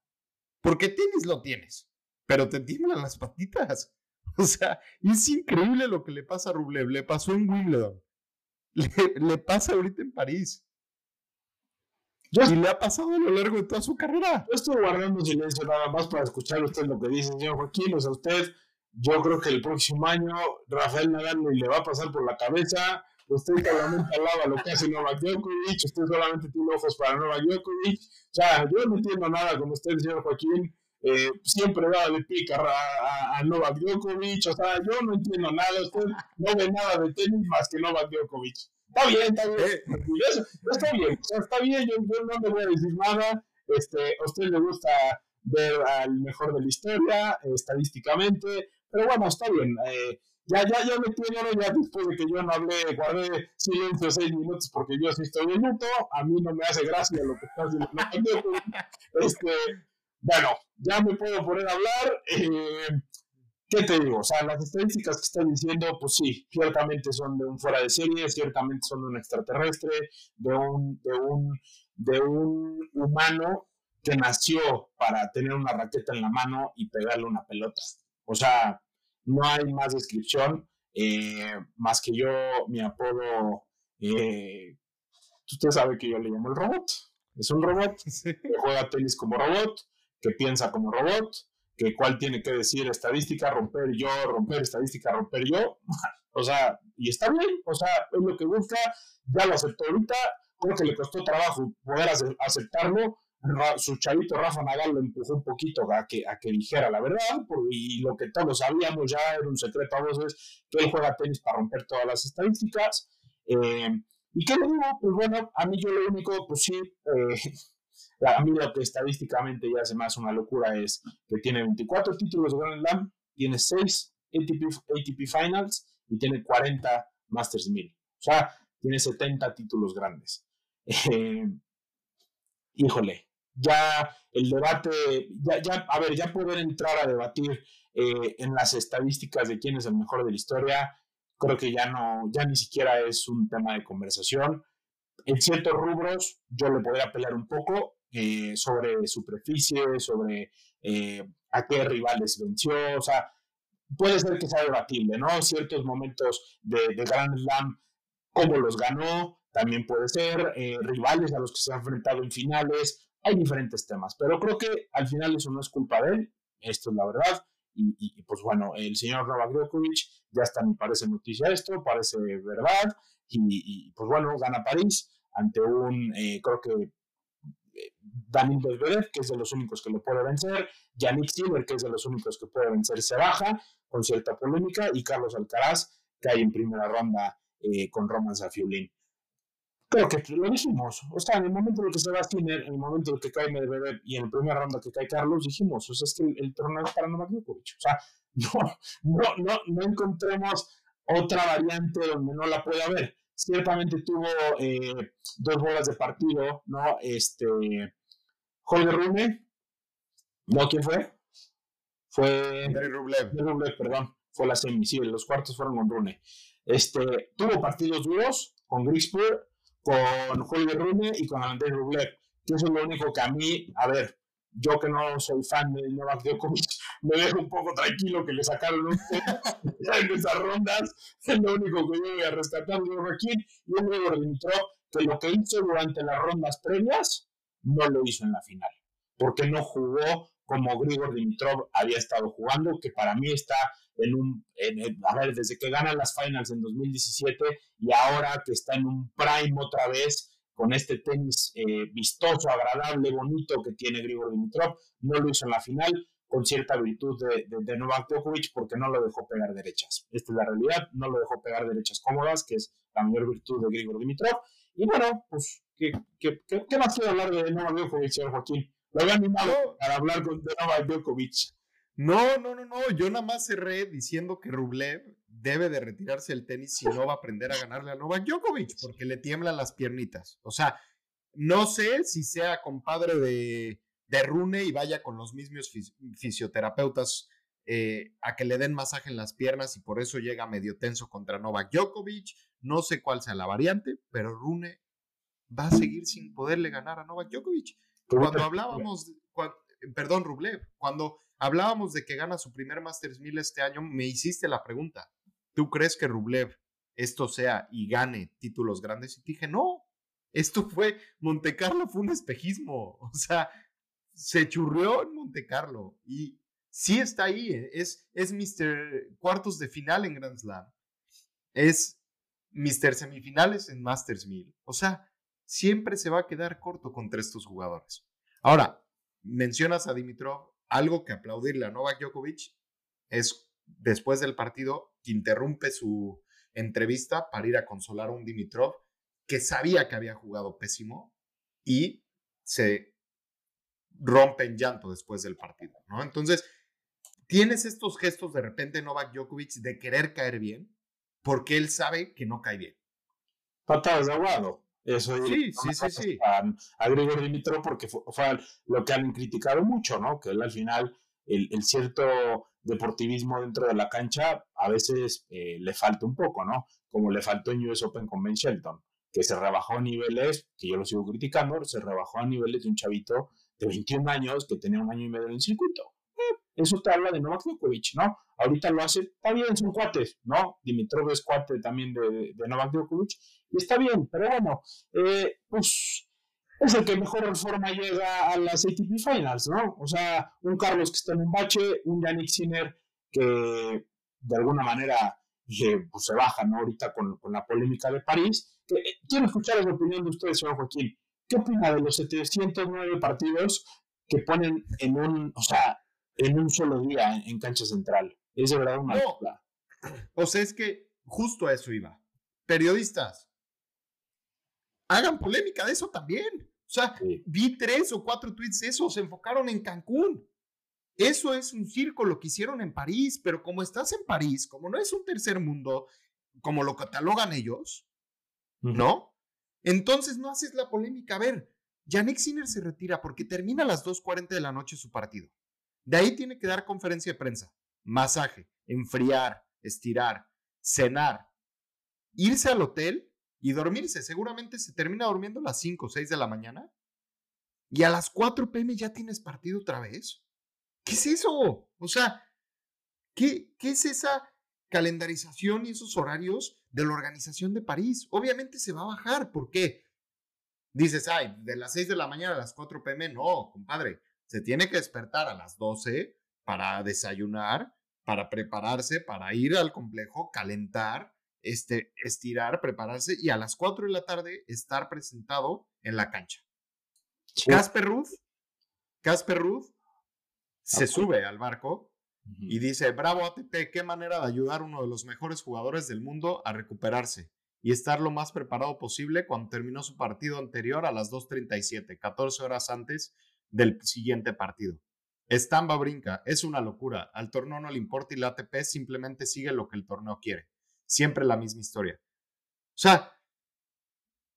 Porque tenis lo tienes, pero te tiemblan las patitas. O sea, es increíble lo que le pasa a Rublev. Le pasó en Wimbledon. le pasa ahorita en París y le ha pasado a lo largo de toda su carrera. Yo estoy guardando silencio nada más para escuchar usted lo que dice, señor Joaquín. O sea, usted, yo creo que el próximo año Rafael Nadal le va a pasar por la cabeza. Usted solamente alaba lo que hace Novak Djokovic. Usted solamente tiene ojos para Novak Djokovic. O sea, yo no entiendo nada con usted, señor Joaquín. Eh, siempre da de pica a, a, Novak Djokovic. O sea, yo no entiendo nada. Usted no ve nada de tenis más que Novak Djokovic. Está bien, está bien. Eh, está bien, o sea, está bien, yo, no le voy a decir nada. Este, a usted le gusta ver al mejor de la historia, estadísticamente, pero bueno, está bien. Eh, ya, ya, ya me tienen, ya después de que yo no hablé, guardé silencio seis minutos porque yo sí estoy en luto, a mí no me hace gracia lo que está diciendo. Este, bueno, ya me puedo poner a hablar. Eh, ¿Qué te digo? O sea, las estadísticas que están diciendo, pues sí, ciertamente son de un fuera de serie, ciertamente son de un extraterrestre, de un, de un, de un humano que nació para tener una raqueta en la mano y pegarle una pelota. O sea, no hay más descripción, eh, más que yo, mi apodo, eh, usted sabe que yo le llamo el robot. Es un robot que juega tenis como robot, que piensa como robot, que cuál tiene que decir estadística, romper yo, romper estadística, romper yo. o sea, y está bien, o sea, es lo que busca, ya lo aceptó ahorita, creo que le costó trabajo poder aceptarlo. Su chavito Rafa Nagal lo empujó un poquito a que, a que dijera la verdad, y lo que todos sabíamos ya era un secreto a voces, que él juega tenis para romper todas las estadísticas. Eh, ¿Y qué le digo? Pues bueno, a mí yo lo único, pues sí, eh, a mí lo que estadísticamente ya hace más una locura es que tiene 24 títulos de Grand Slam, tiene 6 ATP, Finals y tiene 40 Masters 1000. O sea, tiene 70 títulos grandes. Eh, híjole, ya el debate, ya, ya, a ver, ya poder entrar a debatir eh, en las estadísticas de quién es el mejor de la historia, creo que ya no, ya ni siquiera es un tema de conversación. En ciertos rubros yo le podría pelear un poco, eh, sobre superficie, sobre eh, a qué rivales venció, o sea, puede ser que sea debatible, ¿no? Ciertos momentos de, de Grand Slam, cómo los ganó, también puede ser, eh, rivales a los que se ha enfrentado en finales, hay diferentes temas, pero creo que al final eso no es culpa de él, esto es la verdad, y, pues bueno, el señor Novak Djokovic ya está, me parece noticia esto, parece verdad, y, pues bueno, gana París ante un, creo que Daniel Medvedev, que es de los únicos que lo puede vencer, Yannick Sinner, que es de los únicos que puede vencer, se baja con cierta polémica, y Carlos Alcaraz, hay en primera ronda eh, con Roman Safiulin. Creo que lo dijimos. O sea, en el momento en el que se va Skinner, en el momento en el que cae Medvedev y en la primera ronda que cae Carlos, dijimos, o sea, es que el, el torneo es para Novak Djokovic. O sea, no, no, no, no encontremos otra variante donde no la pueda haber. Ciertamente tuvo eh, dos bolas de partido, ¿no? Este, Holger Rune, ¿no? ¿Quién fue? Fue... Andrei Rublev. Rublev, perdón. Fue la semi, sí, los cuartos fueron con Rune. Este, tuvo partidos duros con Grisper, con Holger Rune y con Andrei Rublev. Que eso es lo único que a mí, a ver, yo que no soy fan de Novak Djokovic, me dejo un poco tranquilo que le sacaron un en esas rondas. Es lo único que yo voy a rescatar de Joaquín y un nuevo Dimitrov que lo que hizo durante las rondas previas no lo hizo en la final, porque no jugó como Grigor Dimitrov había estado jugando, que para mí está en un, a ver, desde que gana las finals en 2017 y ahora que está en un prime otra vez, con este tenis eh, vistoso, agradable, bonito que tiene Grigor Dimitrov. No lo hizo en la final con cierta virtud de, de, Novak Djokovic porque no lo dejó pegar derechas. Esta es la realidad, no lo dejó pegar derechas cómodas, que es la mayor virtud de Grigor Dimitrov. Y bueno, pues, ¿qué, qué, qué, más quiero hablar de Novak Djokovic, señor Joaquín? Lo había animado para hablar con, de Novak Djokovic. No, no, no, no. Yo nada más cerré diciendo que Rublev debe de retirarse el tenis si no va a aprender a ganarle a Novak Djokovic, porque le tiemblan las piernitas. O sea, no sé si sea compadre de, de Rune y vaya con los mismos fisioterapeutas eh, a que le den masaje en las piernas y por eso llega medio tenso contra Novak Djokovic. No sé cuál sea la variante, pero Rune va a seguir sin poderle ganar a Novak Djokovic. Cuando hablábamos, perdón, Rublev, cuando hablábamos de que gana su primer Masters 1000 este año, me hiciste la pregunta, ¿tú crees que Rublev esto sea y gane títulos grandes? Y dije, no, esto fue, Monte Carlo fue un espejismo, o sea, se churrió en Monte Carlo y sí está ahí, eh, es, es Mr. cuartos de final en Grand Slam, es Mr. semifinales en Masters 1000, o sea, siempre se va a quedar corto contra estos jugadores. Ahora, mencionas a Dimitrov, algo que aplaudirle a Novak Djokovic es después del partido interrumpe su entrevista para ir a consolar a un Dimitrov que sabía que había jugado pésimo y se rompe en llanto después del partido, ¿no? Entonces, tienes estos gestos de repente Novak Djokovic de querer caer bien porque él sabe que no cae bien. Patadas de aguado. Eso sí, sí, sí, sí. A, a, Grigor Dimitrov porque fue, lo que han criticado mucho, ¿no? Que él al final, el, el cierto deportivismo dentro de la cancha a veces eh, le falta un poco, ¿no? Como le faltó en US Open con Ben Shelton, que se rebajó a niveles, que yo lo sigo criticando, se rebajó a niveles de un chavito de 21 años que tenía un año y medio en el circuito. Eh, eso te habla de Novak Djokovic, ¿no? Ahorita lo hace, está bien, son cuates, ¿no? Dimitrov es cuate también de, Novak Djokovic, y está bien, pero bueno, eh, pues es el que mejor forma llega a las ATP Finals, ¿no? O sea, un Carlos que está en un bache, un Yannick Sinner que de alguna manera pues, se baja, ¿no? Ahorita con, con la polémica de París. Eh, quiero escuchar la opinión de ustedes, señor Joaquín. ¿Qué opina de los 709 partidos que ponen en un, o sea, en un solo día en, cancha central? Es de verdad una no. O sea, es que justo a eso iba. Periodistas, hagan polémica de eso también. O sea, vi tres o cuatro tweets de eso, se enfocaron en Cancún. Eso es un circo, lo que hicieron en París, pero como estás en París, como no es un tercer mundo, como lo catalogan ellos, ¿no? Entonces no haces la polémica. A ver, Yannick Sinner se retira porque termina a las 2.40 de la noche su partido. De ahí tiene que dar conferencia de prensa, masaje, enfriar, estirar, cenar, irse al hotel y dormirse. Seguramente se termina durmiendo a las 5 o 6 de la mañana y a las 4 pm ya tienes partido otra vez. ¿Qué es eso? O sea, ¿qué, qué es esa calendarización y esos horarios de la organización de París? Obviamente se va a bajar. ¿Por qué? Dices, ay, de las 6 de la mañana a las 4 pm. No, compadre. Se tiene que despertar a las 12 para desayunar, para prepararse, para ir al complejo, calentar, este, estirar, prepararse y a las 4 de la tarde estar presentado en la cancha. Casper Ruth, Casper Ruth se sube al barco y dice, bravo ATP, qué manera de ayudar a uno de los mejores jugadores del mundo a recuperarse. y estar lo más preparado posible cuando terminó su partido anterior a las 2.37, 14 horas antes del siguiente partido. Estamba brinca, es una locura. Al torneo no le importa y la ATP simplemente sigue lo que el torneo quiere. Siempre la misma historia. O sea,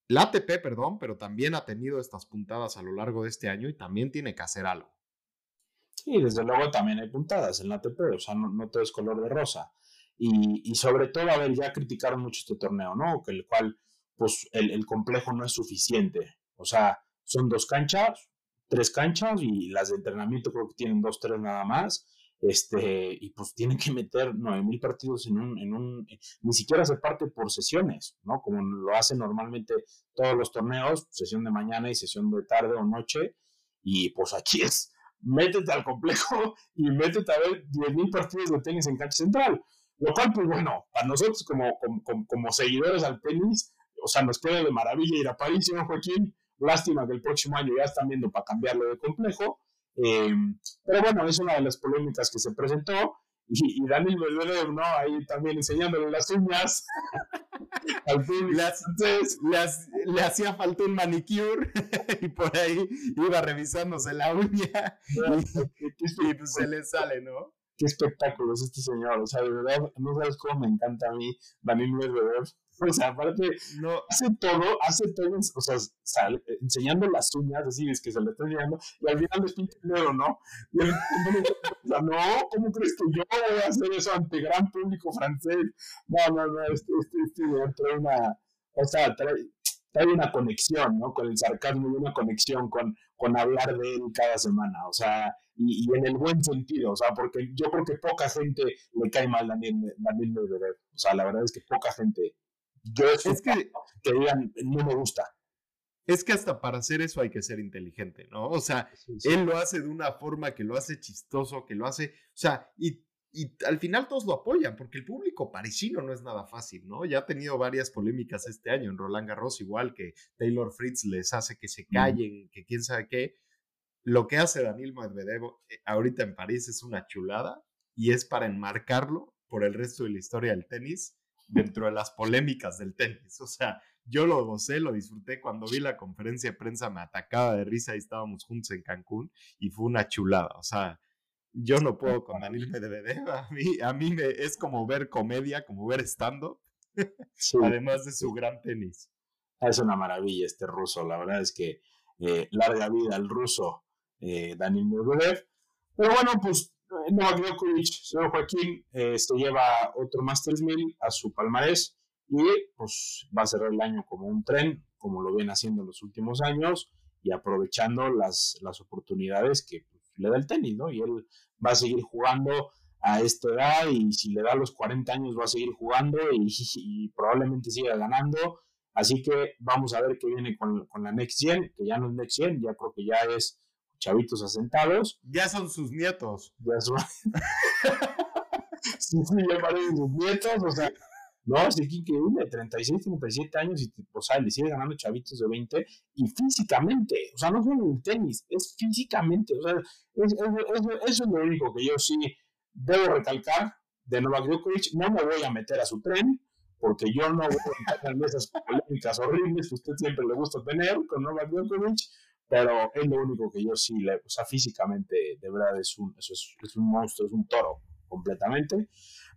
la ATP, perdón, pero también ha tenido estas puntadas a lo largo de este año y también tiene que hacer algo. Sí, desde luego también hay puntadas en la ATP, o sea, no, todo es color de rosa. Y, sobre todo, a ver, ya criticaron mucho este torneo, ¿no? Que el cual, pues, el, el complejo no es suficiente. O sea, son dos canchas, tres canchas y las de entrenamiento creo que tienen dos, tres nada más. Este, y pues tienen que meter 9000 partidos en un, en un, ni siquiera se parte por sesiones, ¿no? Como lo hacen normalmente todos los torneos, sesión de mañana y sesión de tarde o noche, y pues aquí es, métete al complejo y métete a ver 10.000 partidos de tenis en cancha central. Lo cual, pues bueno, a nosotros como, como, como, seguidores al tenis, o sea, nos queda de maravilla ir a París, ¿no, Joaquín? Lástima que el próximo año ya están viendo para cambiarlo de complejo. Eh, pero bueno, es una de las polémicas que se presentó. Y, y Daniel Medvedev, ¿no? Ahí también enseñándole las uñas al le hacía falta un manicure y por ahí iba revisándose la uña y, pues se le sale, ¿no? Qué espectáculo es este señor, o sea, de verdad, no sabes cómo me encanta a mí Daniel Medvedev O sea, aparte, no, hace todo, hace todo, o sea, sale, enseñando las uñas, así es que se le está enseñando, y al final le pinta el dedo, ¿no? Y él, no, ¿cómo crees que yo voy a hacer eso ante gran público francés? No, no, no, este, este, este trae una, o sea, trae, trae una conexión, ¿no? Con el sarcasmo y una conexión con, con hablar de él cada semana, o sea, y, y, en el buen sentido, o sea, porque yo creo que poca gente le cae mal a Daniel, Daniel Medvedev, o sea, la verdad es que poca gente yo es que, que digan, no me gusta. Es que hasta para hacer eso hay que ser inteligente, ¿no? O sea, él lo hace de una forma que lo hace chistoso, que lo hace, o sea, y, y, al final todos lo apoyan, porque el público parisino no es nada fácil, ¿no? Ya ha tenido varias polémicas este año en Roland Garros, igual que Taylor Fritz les hace que se callen, que quién sabe qué. Lo que hace Daniel Medvedev eh, ahorita en París es una chulada y es para enmarcarlo por el resto de la historia del tenis dentro de las polémicas del tenis. O sea, yo lo gocé, lo disfruté. Cuando vi la conferencia de prensa me atacaba de risa y estábamos juntos en Cancún y fue una chulada. O sea, yo no puedo con Daniel Medvedev. A mí, a mí me, es como ver comedia, como ver stand-up, además de su gran tenis. Es una maravilla este ruso. La verdad es que eh, larga vida al ruso eh, Daniel Medvedev. Pero bueno, pues Novak Djokovic, señor Joaquín, eh, este lleva otro Masters 1000 a su palmarés y pues va a cerrar el año como un tren, como lo viene haciendo en los últimos años y aprovechando las, las oportunidades que pues, le da el tenis, ¿no? Y él va a seguir jugando a esta edad y si le da los 40 años va a seguir jugando y, probablemente siga ganando. Así que vamos a ver qué viene con, con la Next Gen, que ya no es Next Gen, ya creo que ya es chavitos asentados. Ya son sus nietos. Ya son. sí, sí, ya parecen sus nietos, o sea. No, es que increíble, 36, 37 años y, o sea, le sigue ganando chavitos de 20 y físicamente, o sea, no solo en el tenis, es físicamente, o sea, eso es lo único que yo sí debo recalcar de Novak Djokovic, no me voy a meter a su tren, porque yo no voy a entrar en esas polémicas horribles que usted siempre le gusta tener con Novak Djokovic, pero es lo único que yo sí le, o sea, físicamente, de verdad, es un, es, es un monstruo, es un toro completamente.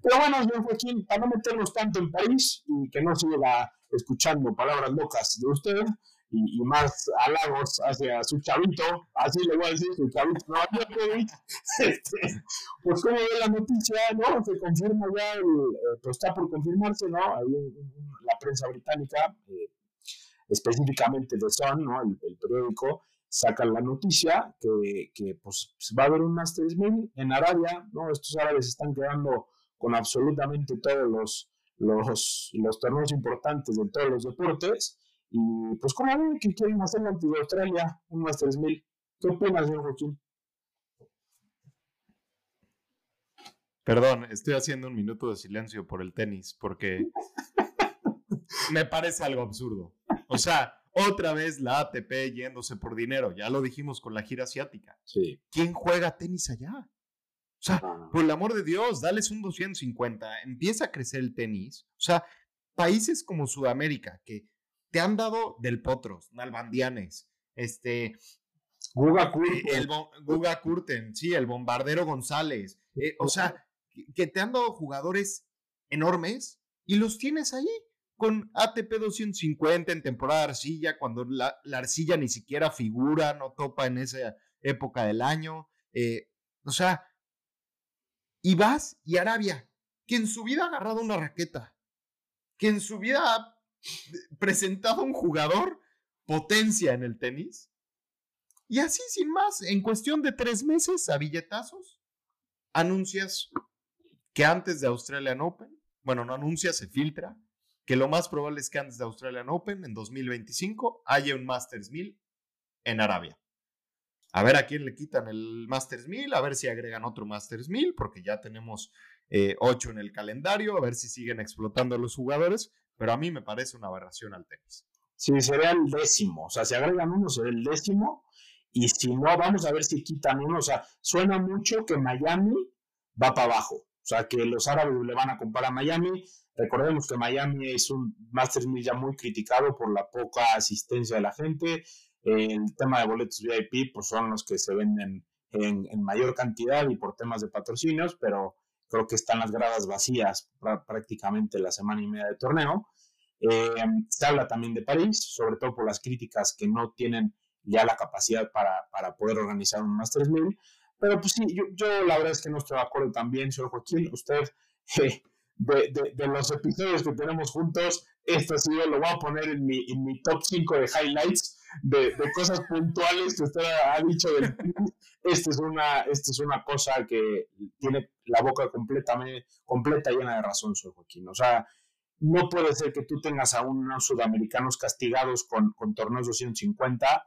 Pero bueno, señor Joaquín, para no meternos tanto en París y que no siga escuchando palabras locas de usted y, y más halagos hacia su chavito, así le voy a decir, su chavito, no, este, pues como ve la noticia, ¿no? Se confirma ya, el, eh, pues está por confirmarse, ¿no? Ahí la prensa británica eh, específicamente de Sun, ¿no? el, periódico, sacan la noticia que, que pues, va a haber un Masters 1000 en Arabia, ¿no? Estos árabes están quedando con absolutamente todos los, los, los torneos importantes de todos los deportes. Y pues, ¿cómo ven que quieren hacer ante Australia un Masters 1000? ¿Qué opinas, señor Joaquín? Perdón, estoy haciendo un minuto de silencio por el tenis, porque me parece algo absurdo. O sea, otra vez la ATP yéndose por dinero. Ya lo dijimos con la gira asiática. Sí. ¿Quién juega tenis allá? O sea, por el amor de Dios, dales un 250. Empieza a crecer el tenis. O sea, países como Sudamérica, que te han dado del Potros, Nalbandianes, este, Guga Kurten. el Guga Kurten, sí, el bombardero González, eh, o sea, que te han dado jugadores enormes y los tienes ahí con ATP 250 en temporada de arcilla, cuando la, arcilla ni siquiera figura, no topa en esa época del año. Eh, o sea, y vas y Arabia, que en su vida ha agarrado una raqueta, que en su vida ha presentado un jugador potencia en el tenis. Y así, sin más, en cuestión de tres meses, a billetazos, anuncias que antes de Australian Open, bueno, no anuncia, se filtra, que lo más probable es que antes de Australian Open, en 2025, haya un Masters 1000 en Arabia. A ver a quién le quitan el Masters 1000, a ver si agregan otro Masters 1000, porque ya tenemos eh, ocho en el calendario, a ver si siguen explotando los jugadores, pero a mí me parece una aberración al tenis. Sí, sería el décimo, o sea, si agregan uno, sería el décimo, y si no, vamos a ver si quitan uno, o sea, suena mucho que Miami va para abajo, o sea, que los árabes le van a comprar a Miami, recordemos que Miami es un Masters 1000 ya muy criticado por la poca asistencia de la gente, el tema de boletos VIP, pues son los que se venden en, en mayor cantidad y por temas de patrocinios, pero creo que están las gradas vacías prácticamente la semana y media de torneo. Eh, se habla también de París, sobre todo por las críticas que no tienen ya la capacidad para, para poder organizar un Masters 1000. Pero pues sí, yo, yo, la verdad es que no estoy de acuerdo también, señor Joaquín. Usted, eh, de, de, de, los episodios que tenemos juntos, esto sí lo voy a poner en mi, en mi top 5 de highlights de, de, cosas puntuales que usted ha dicho del esta es una esta es una cosa que tiene la boca completamente completa llena de razón señor Joaquín. O sea no puede ser que tú tengas a unos sudamericanos castigados con, con torneos 250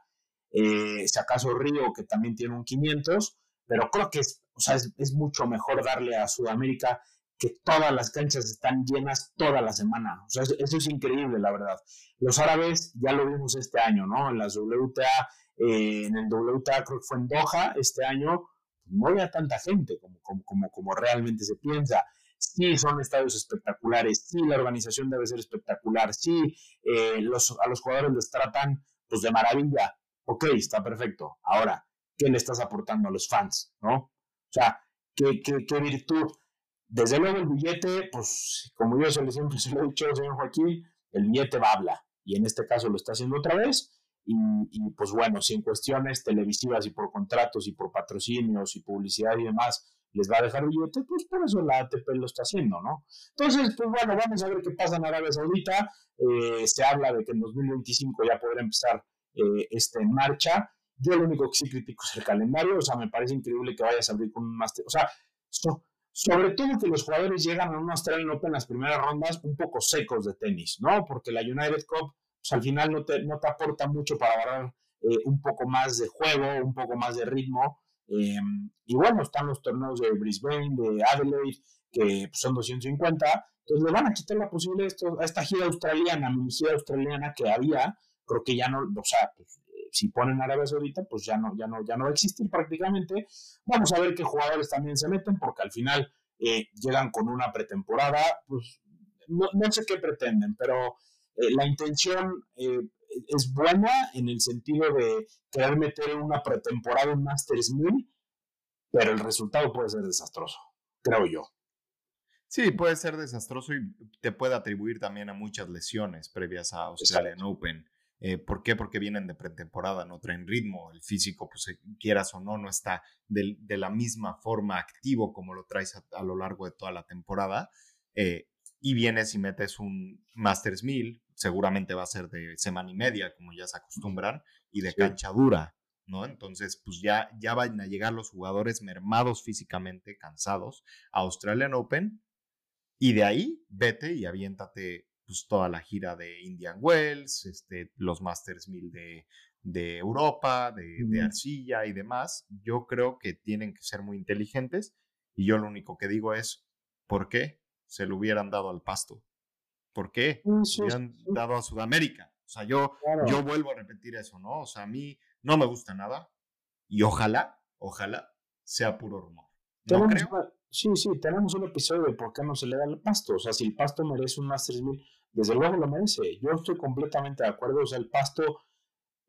eh, si acaso Río que también tiene un 500 pero creo que es, o sea, es, es mucho mejor darle a Sudamérica que todas las canchas están llenas toda la semana. O sea, eso, es increíble, la verdad. Los árabes ya lo vimos este año, ¿no? En las WTA, eh, en el WTA creo que fue en Doha este año, no había tanta gente como, como, como, realmente se piensa. Sí, son estadios espectaculares, sí, la organización debe ser espectacular, sí, eh, a los jugadores les tratan pues de maravilla. Ok, está perfecto. Ahora, ¿qué le estás aportando a los fans, no? O sea, ¿qué, qué, qué virtud? Desde luego el billete, pues como yo siempre se lo he dicho, señor Joaquín, el billete va a hablar. Y en este caso lo está haciendo otra vez. Y, pues bueno, sin cuestiones televisivas y por contratos y por patrocinios y publicidad y demás les va a dejar billete, pues por eso la ATP lo está haciendo, ¿no? Entonces, pues bueno, vamos a ver qué pasa en Arabia Saudita. Eh, se habla de que en 2025 ya podrá empezar eh, este en marcha. Yo lo único que sí critico es el calendario, o sea, me parece increíble que vayas a abrir con un máster, o sea, sobre todo que los jugadores llegan a un Australian Open en las primeras rondas un poco secos de tenis, ¿no? Porque la United Cup, pues al final no te, no te aporta mucho para agarrar eh, un poco más de juego, un poco más de ritmo. Em, y bueno, están los torneos de Brisbane, de Adelaide, que pues, son 250. Entonces le van a quitar la posibilidad a esta gira australiana, mi gira australiana que había, creo que ya no, o sea, pues, si ponen Arabia Saudita, pues ya no, ya no, ya no va a existir prácticamente. Vamos a ver qué jugadores también se meten, porque al final eh, llegan con una pretemporada, pues no, sé qué pretenden, pero eh, la intención eh, es buena en el sentido de querer meter en una pretemporada un Masters 1000, pero el resultado puede ser desastroso, creo yo. Sí, puede ser desastroso y te puede atribuir también a muchas lesiones previas a Australian Open. Eh, ¿Por qué? Porque vienen de pretemporada, no traen ritmo. El físico, pues eh, quieras o no, no está de, la misma forma activo como lo traes a, lo largo de toda la temporada. Eh, y vienes y metes un Masters 1000, seguramente va a ser de semana y media, como ya se acostumbran, y de cancha dura, ¿no? Entonces, pues ya, ya van a llegar los jugadores mermados físicamente, cansados, a Australian Open, y de ahí vete y aviéntate pues, toda la gira de Indian Wells, este, los Masters 1000 de, de Europa, de, arcilla y demás. Yo creo que tienen que ser muy inteligentes y yo lo único que digo es, ¿por qué se lo hubieran dado al pasto? ¿Por qué se hubieran dado a Sudamérica? O sea, yo, yo vuelvo a repetir eso, ¿no? O sea, a mí no me gusta nada y ojalá, ojalá sea puro rumor. ¿No creo? Sí, sí, tenemos un episodio de por qué no se le da el pasto. O sea, si el pasto merece un Masters 1000, desde luego lo merece. Yo estoy completamente de acuerdo. O sea, el pasto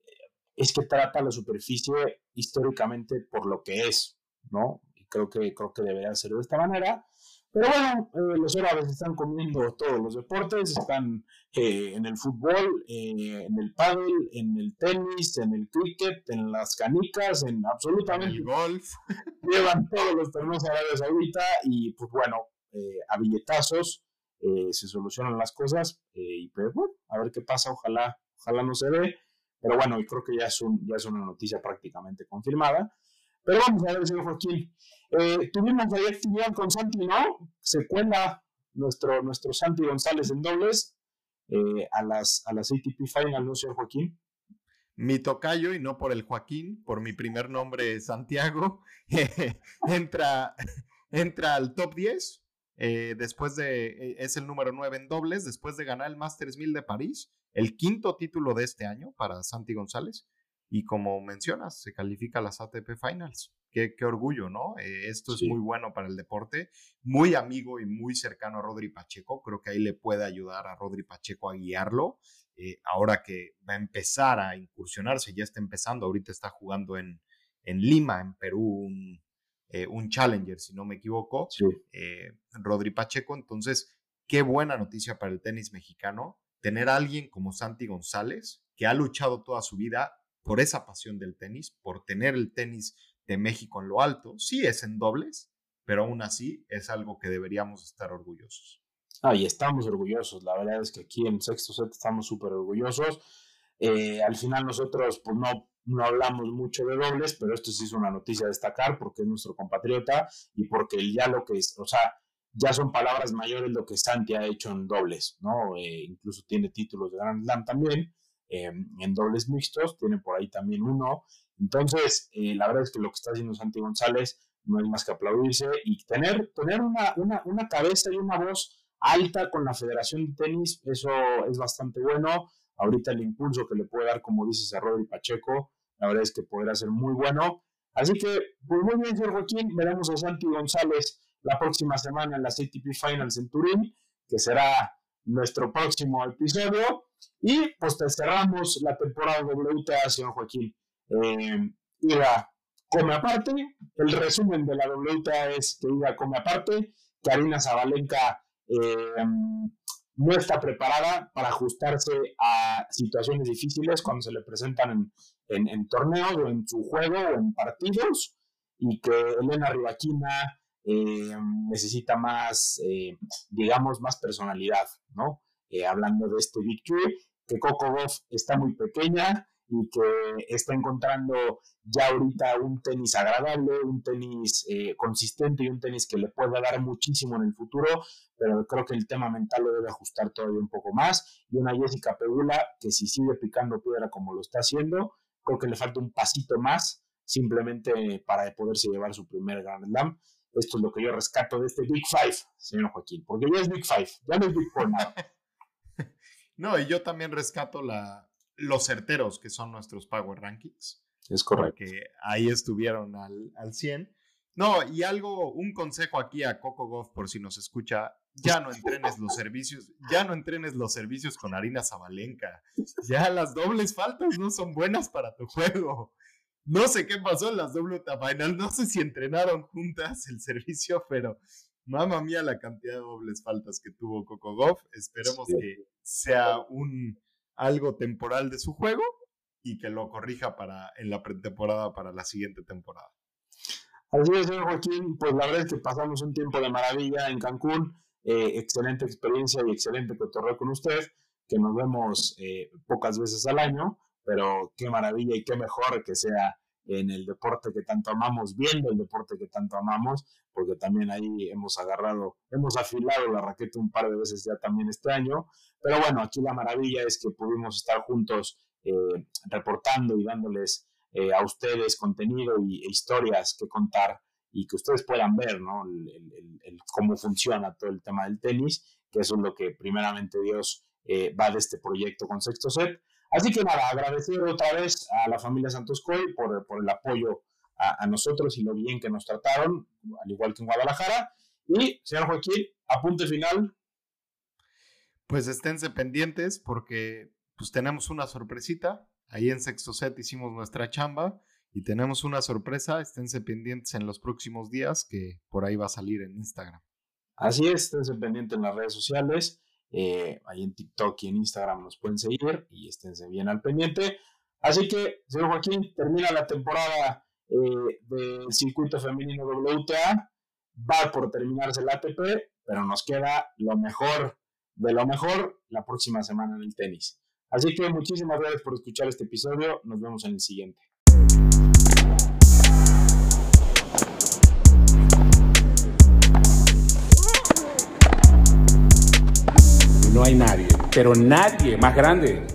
eh, es que trata la superficie históricamente por lo que es, ¿no? Y creo que, creo que debería ser de esta manera. Pero bueno, eh, los árabes están comiendo todos los deportes, están eh, en el fútbol, eh, en el pádel, en el tenis, en el cricket, en las canicas, en absolutamente el golf. Llevan todos los torneos árabes ahorita y pues bueno, a billetazos se solucionan las cosas y pues bueno, a ver qué pasa, ojalá, ojalá no se ve. Pero bueno, y creo que ya es, un, ya es una noticia prácticamente confirmada. Pero vamos a ver, señor Joaquín. Eh, tuvimos ahí actividad con Santi, ¿no? Se cuela nuestro, nuestro Santi González en dobles eh, a, las, a las ATP Final, ¿no, señor Joaquín? Mi tocayo, y no por el Joaquín, por mi primer nombre, Santiago, entra, entra al top 10. Eh, después de, es el número 9 en dobles, después de ganar el Masters 1000 de París, el quinto título de este año para Santi González. Y como mencionas, se califica a las ATP Finals. Qué, qué orgullo, ¿no? Eh, esto es muy bueno para el deporte. Muy amigo y muy cercano a Rodri Pacheco. Creo que ahí le puede ayudar a Rodri Pacheco a guiarlo. Eh, ahora que va a empezar a incursionarse, ya está empezando, ahorita está jugando en, en Lima, en Perú, un, eh, un Challenger, si no me equivoco, Rodri Pacheco. Entonces, qué buena noticia para el tenis mexicano tener a alguien como Santi González, que ha luchado toda su vida por esa pasión del tenis, por tener el tenis de México en lo alto. Sí es en dobles, pero aún así es algo que deberíamos estar orgullosos. Ah, y estamos orgullosos. La verdad es que aquí en sexto set estamos súper orgullosos. Eh, al final nosotros pues no, no hablamos mucho de dobles, pero esto sí es una noticia a destacar porque es nuestro compatriota y porque ya lo que es, o sea, ya son palabras mayores lo que Santi ha hecho en dobles, ¿no? Eh, incluso tiene títulos de Grand Slam también. Em, en dobles mixtos, tiene por ahí también uno. Entonces, eh, la verdad es que lo que está haciendo Santi González no es más que aplaudirse y tener, tener una, una, una cabeza y una voz alta con la Federación de Tenis, eso es bastante bueno. Ahorita el impulso que le puede dar, como dices, a Rodri Pacheco, la verdad es que podrá ser muy bueno. Así que, pues muy bien, señor Joaquín, veremos a Santi González la próxima semana en las ATP Finals en Turín, que será nuestro próximo episodio. Y pues te cerramos la temporada WTA, señor Joaquín. Eh, Iga come aparte. El resumen de la WTA es que Iga come aparte. Karina Zabalenka eh, no está preparada para ajustarse a situaciones difíciles cuando se le presentan en, torneos o en su juego o en partidos. Y que Elena Rivaquina eh, necesita más, digamos, más personalidad, ¿no? Eh, hablando de este victory, que Coco Goff está muy pequeña y que está encontrando ya ahorita un tenis agradable, un tenis eh, consistente y un tenis que le puede dar muchísimo en el futuro, pero creo que el tema mental lo debe ajustar todavía un poco más. Y una Jessica Pegula que si sigue picando piedra como lo está haciendo, creo que le falta un pasito más simplemente para poderse llevar su primer Grand Slam. Esto es lo que yo rescato de este Big Five, señor Joaquín, porque ya es Big Five, ya no es Big Four nada. No, y yo también rescato la, los certeros que son nuestros Power Rankings. Es correcto. Que ahí estuvieron al, al 100. No, y algo, un consejo aquí a Coco Goff por si nos escucha, ya no entrenes los servicios, ya no entrenes los servicios con harina Zabalenka. Ya las dobles faltas no son buenas para tu juego. No sé qué pasó en las doble Final, no sé si entrenaron juntas el servicio, pero Mamma mía la cantidad de dobles faltas que tuvo Coco Goff. Esperemos que sea un algo temporal de su juego y que lo corrija para en la pretemporada para la siguiente temporada. Así es, señor Joaquín. Pues la verdad es que pasamos un tiempo de maravilla en Cancún. Eh, excelente experiencia y excelente cotorreo con usted, que nos vemos eh, pocas veces al año, pero qué maravilla y qué mejor que sea en el deporte que tanto amamos, viendo el deporte que tanto amamos, porque también ahí hemos agarrado, hemos afilado la raqueta un par de veces ya también este año, pero bueno, aquí la maravilla es que pudimos estar juntos eh, reportando y dándoles eh, a ustedes contenido y, e historias que contar y que ustedes puedan ver, ¿no? El, cómo funciona todo el tema del tenis, que eso es lo que primeramente Dios eh, va de este proyecto con Sexto Set. Así que nada, agradecer otra vez a la familia Santos Coy por, por el apoyo a, nosotros y lo bien que nos trataron, al igual que en Guadalajara. Y, señor Joaquín, apunte final. Pues esténse pendientes porque pues tenemos una sorpresita. Ahí en Sexto Set hicimos nuestra chamba y tenemos una sorpresa. Esténse pendientes en los próximos días que por ahí va a salir en Instagram. Así es, esténse pendientes en las redes sociales. Eh, ahí en TikTok y en Instagram nos pueden seguir y esténse bien al pendiente. Así que, señor Joaquín, termina la temporada eh, del circuito femenino WTA. Va por terminarse el ATP, pero nos queda lo mejor de lo mejor la próxima semana en el tenis. Así que muchísimas gracias por escuchar este episodio. Nos vemos en el siguiente. No hay nadie, pero nadie más grande.